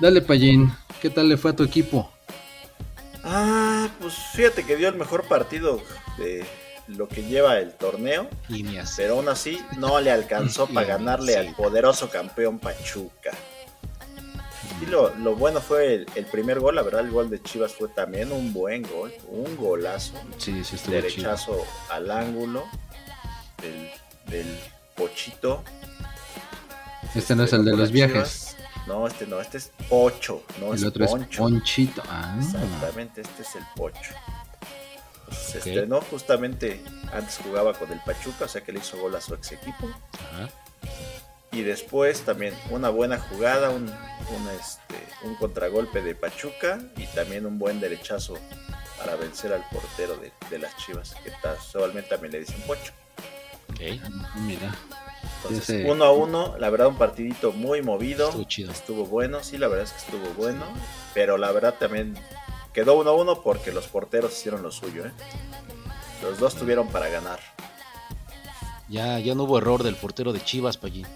Dale, Payín, ¿qué tal le fue a tu equipo? Ah, pues fíjate que dio el mejor partido de lo que lleva el torneo, Y ni así. pero aún así no le alcanzó para ganarle Sí. al poderoso campeón Pachuca. Y lo, lo bueno fue el, el primer gol, la verdad el gol de Chivas fue también un buen gol, un golazo, Sí, sí estuvo chido. derechazo al ángulo del, del Pochito. Este no es el de los viajes. No, este no, este es Pocho, no El es otro es Poncho. Ponchito. Ah, Exactamente, este es el Pocho. Pues se Ok. estrenó justamente, antes jugaba con el Pachuca, o sea que le hizo gol a su ex equipo. Ajá. Y después también una buena jugada, un, un, este, un contragolpe de Pachuca y también un buen derechazo para vencer al portero de, de las Chivas, que casualmente también le dicen Pocho. Ok. Ah, Mira, Entonces, Ese- uno a uno, la verdad un partidito muy movido. Estuvo chido. Estuvo bueno, sí, la verdad es que estuvo bueno. Pero la verdad también quedó uno a uno porque los porteros hicieron lo suyo, ¿eh? Los dos tuvieron para ganar. Ya, ya no hubo error del portero de Chivas, Payín.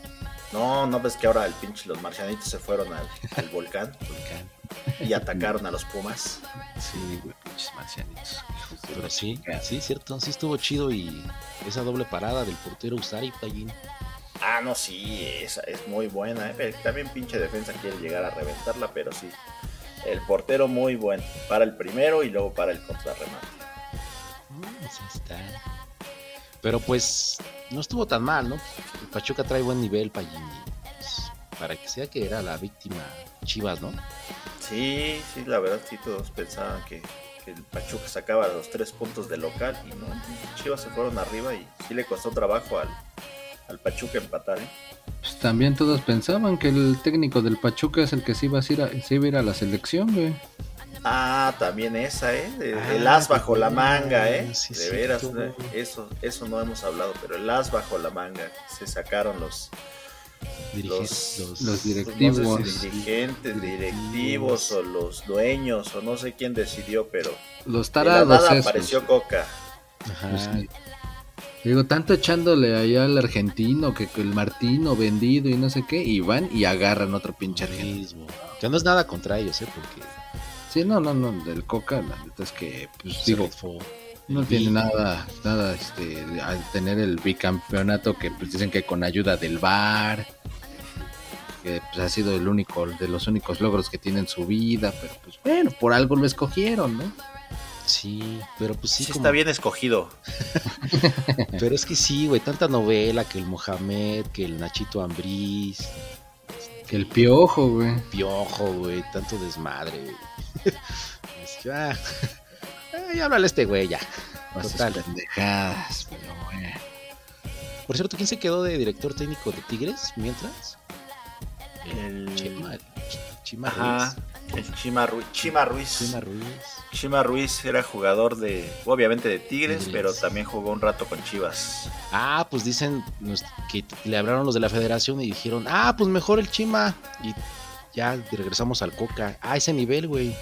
No, no ves que ahora el pinche los marcianitos se fueron al, al volcán y atacaron a los Pumas. sí, güey, pinches marcianitos. Pero sí, sí, cierto, sí estuvo chido y esa doble parada del portero Usari, Payín. Ah, no, sí, esa es muy buena. ¿eh? También pinche defensa quiere llegar a reventarla, pero sí. El portero muy bueno. Para el primero y luego para el contrarremate. Mm, pues está. Pero pues no estuvo tan mal, ¿no? El Pachuca trae buen nivel, y, pues, para que sea que era la víctima Chivas, ¿no? Sí, sí, la verdad sí todos pensaban que, que el Pachuca sacaba los tres puntos de local y no, Chivas se fueron arriba y sí le costó trabajo al, al Pachuca empatar, ¿eh? Pues también todos pensaban que el técnico del Pachuca es el que se iba a ir a, se iba a, ir a la selección, güey. Ah, también esa, ¿eh? Ah, el as qué bajo la manga, ¿eh? sí, de veras, ¿eh? eso, eso no hemos hablado, pero el as bajo la manga se sacaron los, Los, los no directivos. sé si dirigentes, directivos o los dueños o no sé quién decidió, pero Los de la tarados nada esos. apareció Coca. Ajá. Pues. Digo, tanto echándole allá al argentino, que, que el Martino vendido y no sé qué, y van y agarran otro pinche argentino. Que no es nada contra ellos, ¿eh? Porque Sí, no, no, no, del Coca, la neta es que, pues digo. No tiene nada, nada, este, al tener el bicampeonato que pues dicen que con ayuda del VAR, que pues ha sido el único, de los únicos logros que tiene en su vida, pero pues bueno, por algo lo escogieron, ¿no? Sí, pero pues sí, Sí, como- está bien escogido. Pero es que sí, güey, tanta novela que el Mohamed, que el Nachito Ambriz, Que el piojo, güey. Piojo, güey, tanto desmadre, güey. Es que, ah, ya háblale a este güey ya. Total. Total. pendejadas, pero bueno. Por cierto, ¿quién se quedó de director técnico de Tigres mientras? El- Chima, Ch- Chima Ajá. Ruiz. El Chima Ruiz. Chima Ruiz. Chima Ruiz. Chima Ruiz era jugador de, obviamente de Tigres, Tigres. pero también jugó un rato con Chivas. Ah, pues dicen que le hablaron los de la federación y dijeron, ah, pues mejor el Chima. Y ya regresamos al Coca. Ah, ese nivel, güey.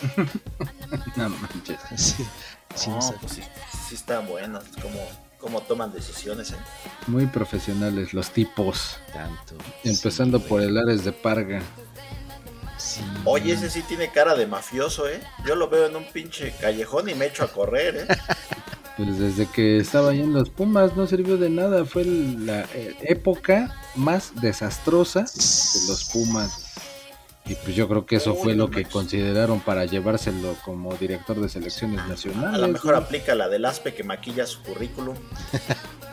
No manches. Sí, no, pues sí, sí están buenos. Cómo, cómo toman decisiones, ¿eh? Muy profesionales los tipos. tanto. Empezando Sí, por el Ares de Parga. Sí. Oye, ese sí tiene cara de mafioso, ¿eh? Yo lo veo en un pinche callejón y me echo a correr, ¿eh? Pues desde que estaba ahí en los Pumas no sirvió de nada. Fue la eh, época más desastrosa de los Pumas. Y pues yo creo que eso Uy, fue no lo que consideraron para llevárselo como director de selecciones nacionales. A lo mejor ¿no? aplica la del ASPE que maquilla su currículum.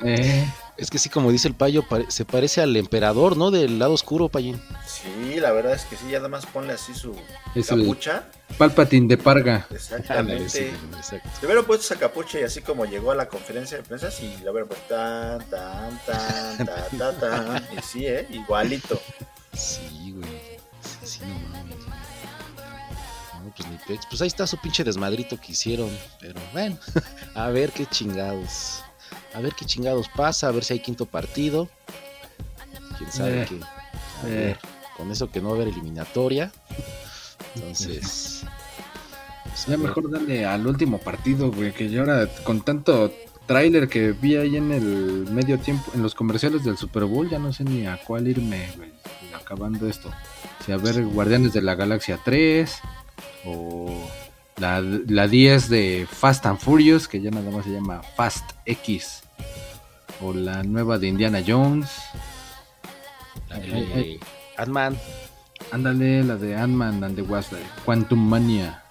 Eh, Es que sí, como dice el payo, se parece al emperador, ¿no? Del lado oscuro, payín. Sí, la verdad es que sí, ya nada más ponle así su es capucha. Palpatine de Parga. Exactamente. sí, exacto. Le hubieran puesto esa capucha y así como llegó a la conferencia de prensa, sí, le hubieran puesto tan, tan, tan, tan, tan, tan. Y sí, ¿eh? Igualito. Sí, güey. Sí, sí, no mames. güey. No, pues ni pex. Pues ahí está su pinche desmadrito que hicieron. Pero bueno, a ver qué chingados. A ver qué chingados pasa, a ver si hay quinto partido. Quién sabe Eh, qué. A eh. ver, con eso que no va a haber eliminatoria. Entonces. pues, Ya mejor dale al último partido, güey, que ya ahora con tanto tráiler que vi ahí en el medio tiempo, en los comerciales del Super Bowl, ya no sé ni a cuál irme, güey, acabando esto. Si a ver Guardianes de la Galaxia 3 o la, la 10 de Fast and Furious, que ya nada más se llama Fast X. O la nueva de Indiana Jones. La de Ay, ay. Ant-Man. Ándale, la de Ant-Man and the Wasp, Quantum Mania.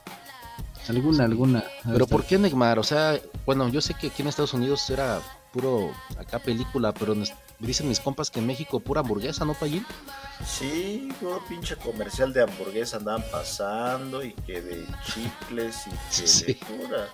Alguna, alguna. Pero ¿por qué Neymar? O sea, bueno, yo sé que aquí en Estados Unidos era puro acá película, pero dicen mis compas que en México pura hamburguesa, ¿no, Payín? Sí, puro pinche comercial de hamburguesa andaban pasando y que de chicles y que Sí. de pura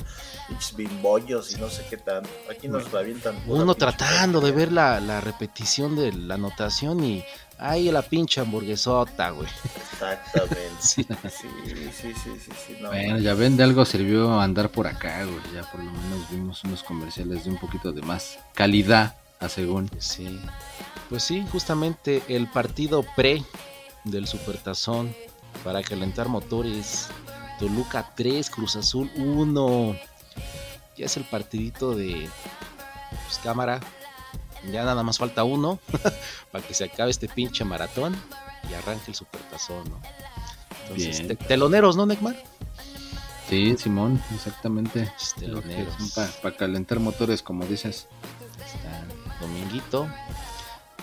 pinches bimbollos y no sé qué tan. Aquí nos avientan. Uno tratando de ver la, la repetición de la anotación y ahí la pinche hamburguesota, güey. Exactamente. Sí. Sí, sí, sí, sí, sí. No, Bueno, ya ven, de algo sirvió andar por acá, güey. Ya por lo menos vimos unos comerciales de un poquito de más calidad, a según. Sí. Pues sí, justamente el partido pre del Supertazón para calentar motores. Toluca 3, Cruz Azul 1. Ya es el partidito de pues, cámara. Ya nada más falta uno para que se acabe este pinche maratón y arranque el Supertazón, ¿no? Entonces, te- teloneros, ¿no, Necmar? Sí, Simón, exactamente. Teloneros. Para calentar motores, como dices. Dominguito,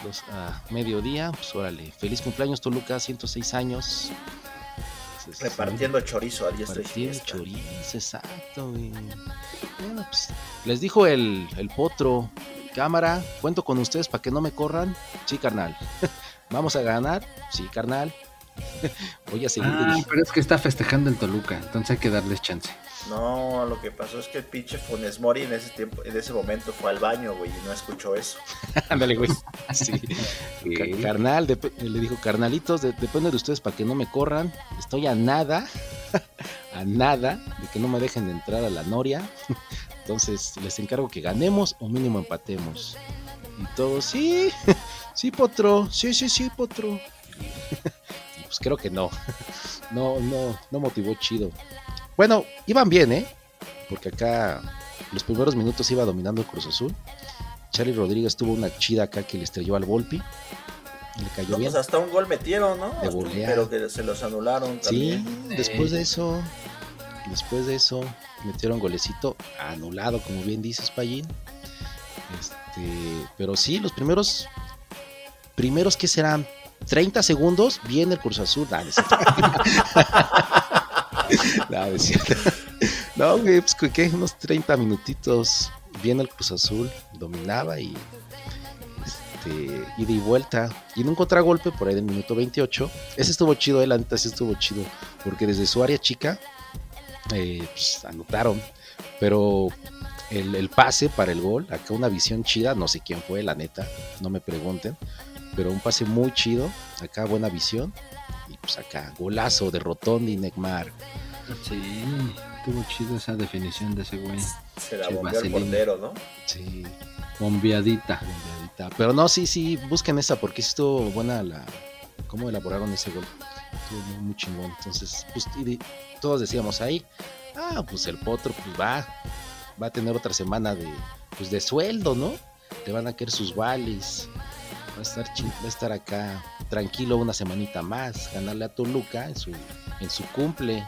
dos a mediodía, pues órale, feliz cumpleaños Toluca, 106 años. Repartiendo chorizo a diestra y Partiendo siniestra. chorizo, exacto, güey. Bueno, pues les dijo el, el potro, cámara, cuento con ustedes para que no me corran. Sí, carnal. Vamos a ganar. Sí, carnal. Voy a seguir Ah, pero es que está festejando el Toluca, entonces hay que darles chance. No, lo que pasó es que el pinche Funes Mori en ese tiempo, en ese momento fue al baño, güey, y no escuchó eso. Ándale, güey. Sí. Ca- Carnal, le dijo, carnalitos, de- depende de ustedes para que no me corran. Estoy a nada, a nada de que no me dejen de entrar a la Noria. Entonces, les encargo que ganemos o mínimo empatemos. Y todos, sí, sí, potro, sí, sí, sí, potro. Y pues creo que no. No, no, no motivó chido. Bueno, iban bien, ¿eh? Porque acá los primeros minutos iba dominando el Cruz Azul. Charlie Rodríguez tuvo una chida acá que le estrelló al Volpi. Le cayó No, bien. pues hasta un gol metieron, ¿no? De volea. Pero que se los anularon Sí, también. después de eso, después de eso, metieron golecito anulado, como bien dices, Payín. Este, pero sí, los primeros, primeros que serán 30 segundos, viene el Cruz Azul. Ah, no es. No, güey, pues ¿qué? Unos 30 minutitos, viene el Cruz Azul, dominaba y este, ida y vuelta. Y en un contragolpe por ahí del minuto 28. Ese estuvo chido, la neta, sí estuvo chido. Porque desde su área chica eh, pues, anotaron. Pero el, el pase para el gol, acá una visión chida, no sé quién fue, la neta, no me pregunten. Pero un pase muy chido, acá buena visión. Pues acá, golazo de Rotondi Neymar. Sí, estuvo chido esa definición de ese güey. Se la bombeó el portero, ¿no? Sí, Bombeadita. bombeadita. Pero no, sí, sí, busquen esa porque estuvo buena la. cómo elaboraron ese gol. Estuvo muy, muy chingón. Entonces, pues y de- todos decíamos ahí, ah, pues el potro, pues va, va a tener otra semana de, pues de sueldo, ¿no? Le van a caer sus vales. Va a estar chi- va a estar acá tranquilo una semanita más, ganarle a Toluca en su, en su cumple.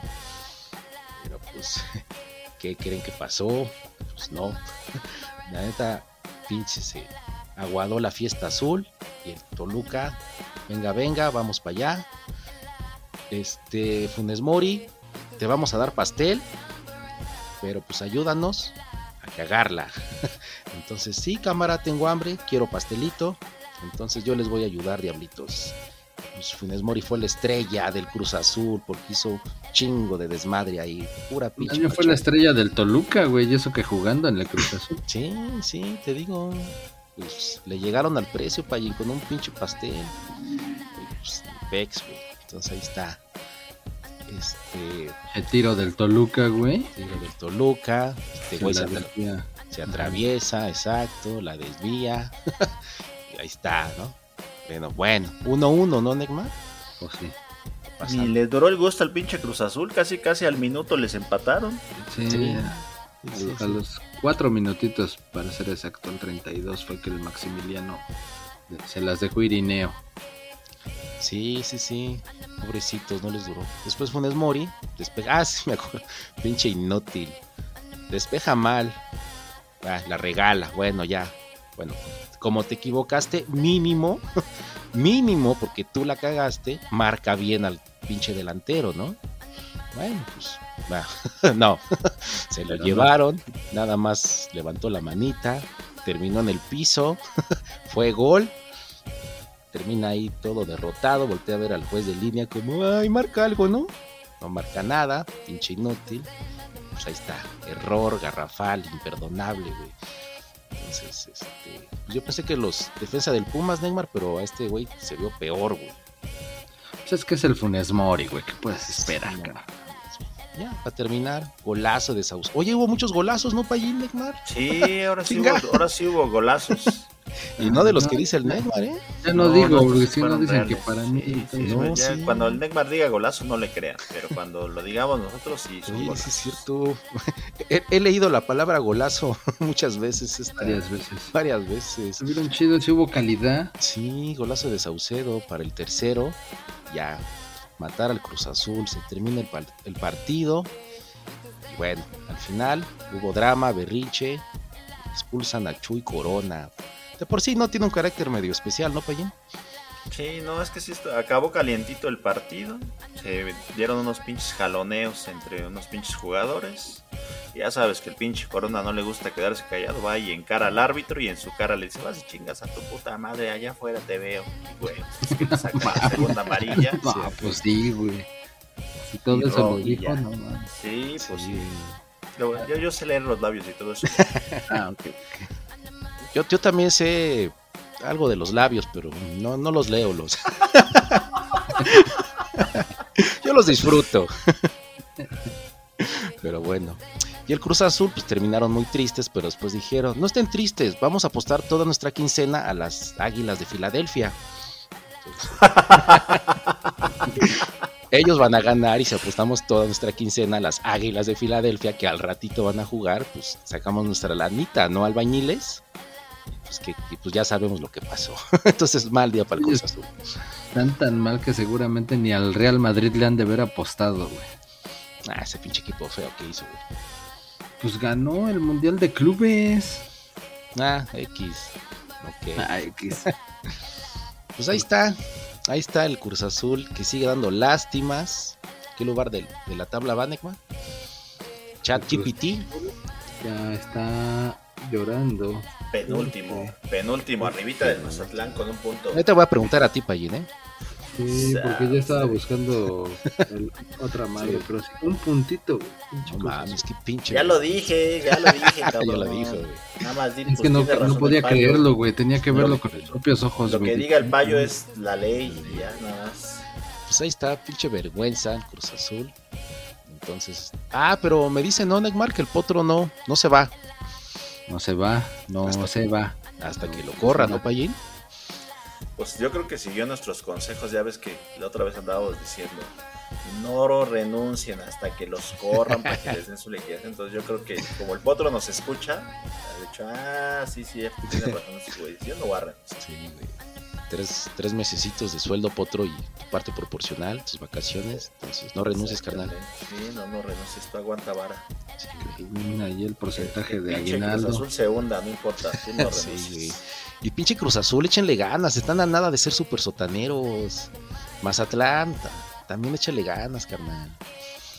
Pero pues, ¿qué creen que pasó? Pues no. La neta, pinche se aguadó la fiesta azul y el Toluca, venga, venga, vamos para allá. Este, Funes Mori, te vamos a dar pastel, pero pues ayúdanos a cagarla. Entonces, sí, cámara, tengo hambre, quiero pastelito. Entonces yo les voy a ayudar, diablitos. Pues Funes Mori fue la estrella del Cruz Azul porque hizo chingo de desmadre ahí, pura pinche. fue la estrella del Toluca, güey, y eso que jugando en el Cruz Azul. Sí, sí, te digo. Pues le llegaron al precio, Payín, con un pinche pastel. Pues, Pex, güey. Entonces ahí está. Este, El tiro del Toluca, güey. tiro del Toluca. Este güey atra- se atraviesa, exacto, la desvía. y ahí está, ¿no? Bueno, bueno, 1-1, ¿no, Neymar? Pues sí. Ni les duró el gusto al pinche Cruz Azul, casi casi al minuto les empataron. Sí, Sí, a- sí, a sí. los cuatro minutitos, para ser exacto, el 32 fue que el Maximiliano se las dejó Irineo. Sí, sí, sí. Pobrecitos, no les duró. Después Funes Mori, despeja. Ah, sí, me acuerdo. Pinche inútil. Despeja mal. Ah, la regala. Bueno, ya. Bueno, como te equivocaste, mínimo, mínimo, porque tú la cagaste, marca bien al pinche delantero, ¿no? Bueno, pues. no. Se lo Pero no. llevaron. Nada más levantó la manita. Terminó en el piso. Fue gol termina ahí todo derrotado, voltea a ver al juez de línea como, ay, marca algo, ¿no? No marca nada, pinche inútil. Pues ahí está, error garrafal, imperdonable, güey. Entonces, este, pues yo pensé que los defensa del Pumas, Neymar, pero a este güey se vio peor, güey. Pues es que es el Funes Mori, güey, ¿qué puedes esperar, Sí, cara? Ya, para terminar, golazo de Sauce. Oye, hubo muchos golazos, ¿no, Payín, Neymar? Sí, ahora sí, Chinga. hubo, ahora sí hubo golazos. Y no de los no. que dice el Neymar, ¿eh? Ya no, digo, porque si no dicen que para mí. Sí, sí, entonces- No, ya sí. Cuando el Neymar diga golazo, no le crean. Pero cuando lo digamos nosotros, sí son sí es cierto. He, he leído la palabra golazo muchas veces. esta- varias veces. varias veces. Estuvieron chidos, sí hubo calidad. Sí, golazo de Saucedo para el tercero. Ya, matar al Cruz Azul. Se termina el, par- el partido. Y bueno, al final hubo drama, berrinche. Expulsan a Chuy Corona. De por sí no tiene un carácter medio especial, ¿no, Payín? Sí, no, es que sí está- acabó calientito el partido. Se dieron unos pinches jaloneos entre unos pinches jugadores. Y ya sabes que el pinche Corona no le gusta quedarse callado. Va y encara al árbitro y en su cara le dice: Vas y chingas a tu puta madre, allá afuera te veo. Y güey, pues, saca la segunda amarilla. No, pues sí, güey. Si todo Y eso lo dijo, no. Sí, pues sí. Sí. Yo, yo, yo sé leer los labios y todo eso. Ah, ok. Yo, yo también sé algo de los labios, pero no, no los leo los. yo los disfruto. pero bueno. Y el Cruz Azul, pues terminaron muy tristes, pero después dijeron, no estén tristes, vamos a apostar toda nuestra quincena a las Águilas de Filadelfia. Ellos van a ganar y si apostamos toda nuestra quincena a las Águilas de Filadelfia, que al ratito van a jugar, pues sacamos nuestra lanita, ¿no, albañiles? Pues, que, pues ya sabemos lo que pasó. Entonces, mal día para el Cruz Azul. Tan tan mal que seguramente ni al Real Madrid le han de haber apostado, güey. Ah, ese pinche equipo feo que hizo, güey. Pues ganó el Mundial de Clubes. Ah, X. Ok. Ay, X. Pues ahí está. Ahí está el Cruz Azul que sigue dando lástimas. ¿Qué lugar de, de la tabla va, Necma? Chat GPT. Ya está llorando. Penúltimo, penúltimo, arribita del Mazatlán con un punto. Ahí te voy a preguntar a ti, Payín, ¿eh? Sí, porque ya estaba buscando el- otra madre, pero sí, un puntito, güey. Pinche No Cruz mames, qué pinche. Ya lo dije, ya lo dije, Ya cabrón. lo dijo, güey. Nada más di, Es que no, no podía creerlo, güey. Tenía que Lo verlo con sus propios ojos, Lo güey. que diga el payo es la ley y ya nada más. Pues ahí está, pinche vergüenza, el Cruz Azul. Entonces. Ah, pero me dice no, Neymar, que el potro no, no se va. No se va, no Hasta se va. Hasta que lo corra, ¿no, Payín? Pues yo creo que siguió nuestros consejos, ya ves que la otra vez andábamos diciendo, no renuncien hasta que los corran para que les den su liquidación. Entonces yo creo que como el potro nos escucha, ha dicho, ah, sí, sí, tiene razón güey, yo no voy a renunciar. Sí, güey. Tres, tres mesecitos de sueldo, potro, y tu parte proporcional, tus vacaciones. Entonces, no renuncies, carnal. Sí, no, no renuncies, tú aguanta vara. Sí. Mm, Ahí el porcentaje de Pinche Cruz aguinaldo. Azul se hunda, no importa, tú no Sí, renuncies. güey. Y pinche Cruz Azul, échenle ganas, están a nada de ser super sotaneros. Mazatlán, ta- también échale ganas, carnal.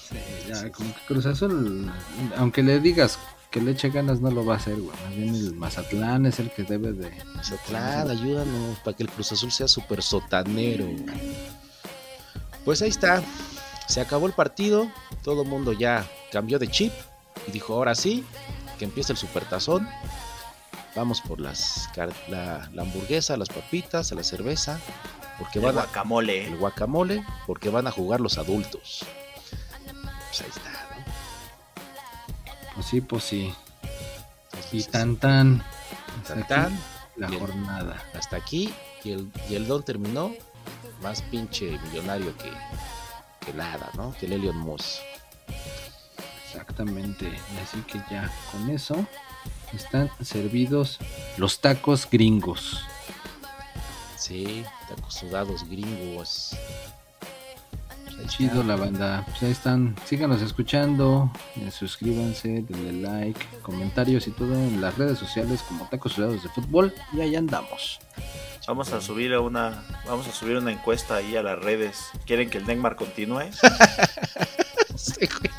Sí, ya, como que Cruz Azul, aunque le digas que le eche ganas, no lo va a hacer, güey. Más bien el Mazatlán es el que debe de. Mazatlán, ayúdanos para que el Cruz Azul sea super sotanero. Pues ahí está. Se acabó el partido. Todo el mundo ya cambió de chip. Y dijo, ahora sí, que empiece el supertazón. Vamos por las la, la hamburguesa, las papitas, la cerveza. Porque El van a, guacamole. el guacamole. Porque van a jugar los adultos. Pues ahí está. Pues sí, pues sí. Y tan tan. Hasta tan, tan, La jornada. hasta aquí y el, y el don terminó más pinche millonario que, que nada, ¿no? Que el Elion Moss. Exactamente. Así que ya con eso están servidos los tacos gringos. Sí, tacos sudados gringos. Ahí Chido está. la banda. Pues ahí están. Síganos escuchando. eh, suscríbanse, denle like, comentarios y todo en las redes sociales como Tacos Sudados de Fútbol. Y ahí andamos. Vamos a subir una, vamos a subir una encuesta ahí a las redes. ¿Quieren que el Neymar continúe? Sí, güey.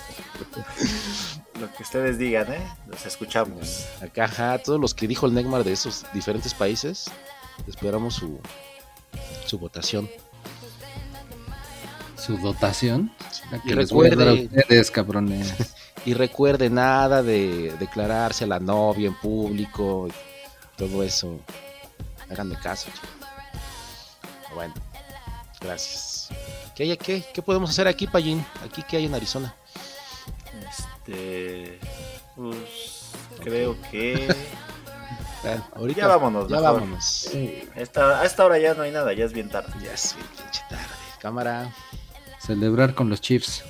Lo que ustedes digan, ¿eh? Los escuchamos. Acá, ajá, todos los que dijo el Neymar de esos diferentes países, esperamos su, su votación. Su dotación. La Y que les voy a dar a recuerde- ustedes, cabrones. Y recuerde nada de declararse a la novia en público, y todo eso. Háganme caso. chicos. Bueno, gracias. ¿Qué, hay, qué, ¿Qué podemos hacer aquí, Payín? ¿Aquí qué hay en Arizona? Este. Pues. Creo que. Bueno, ahorita Ya vámonos, Ya mejor. vámonos. Esta, a esta hora ya no hay nada, ya es bien tarde. Ya es bien pinche tarde. Cámara. Celebrar con los Chiefs.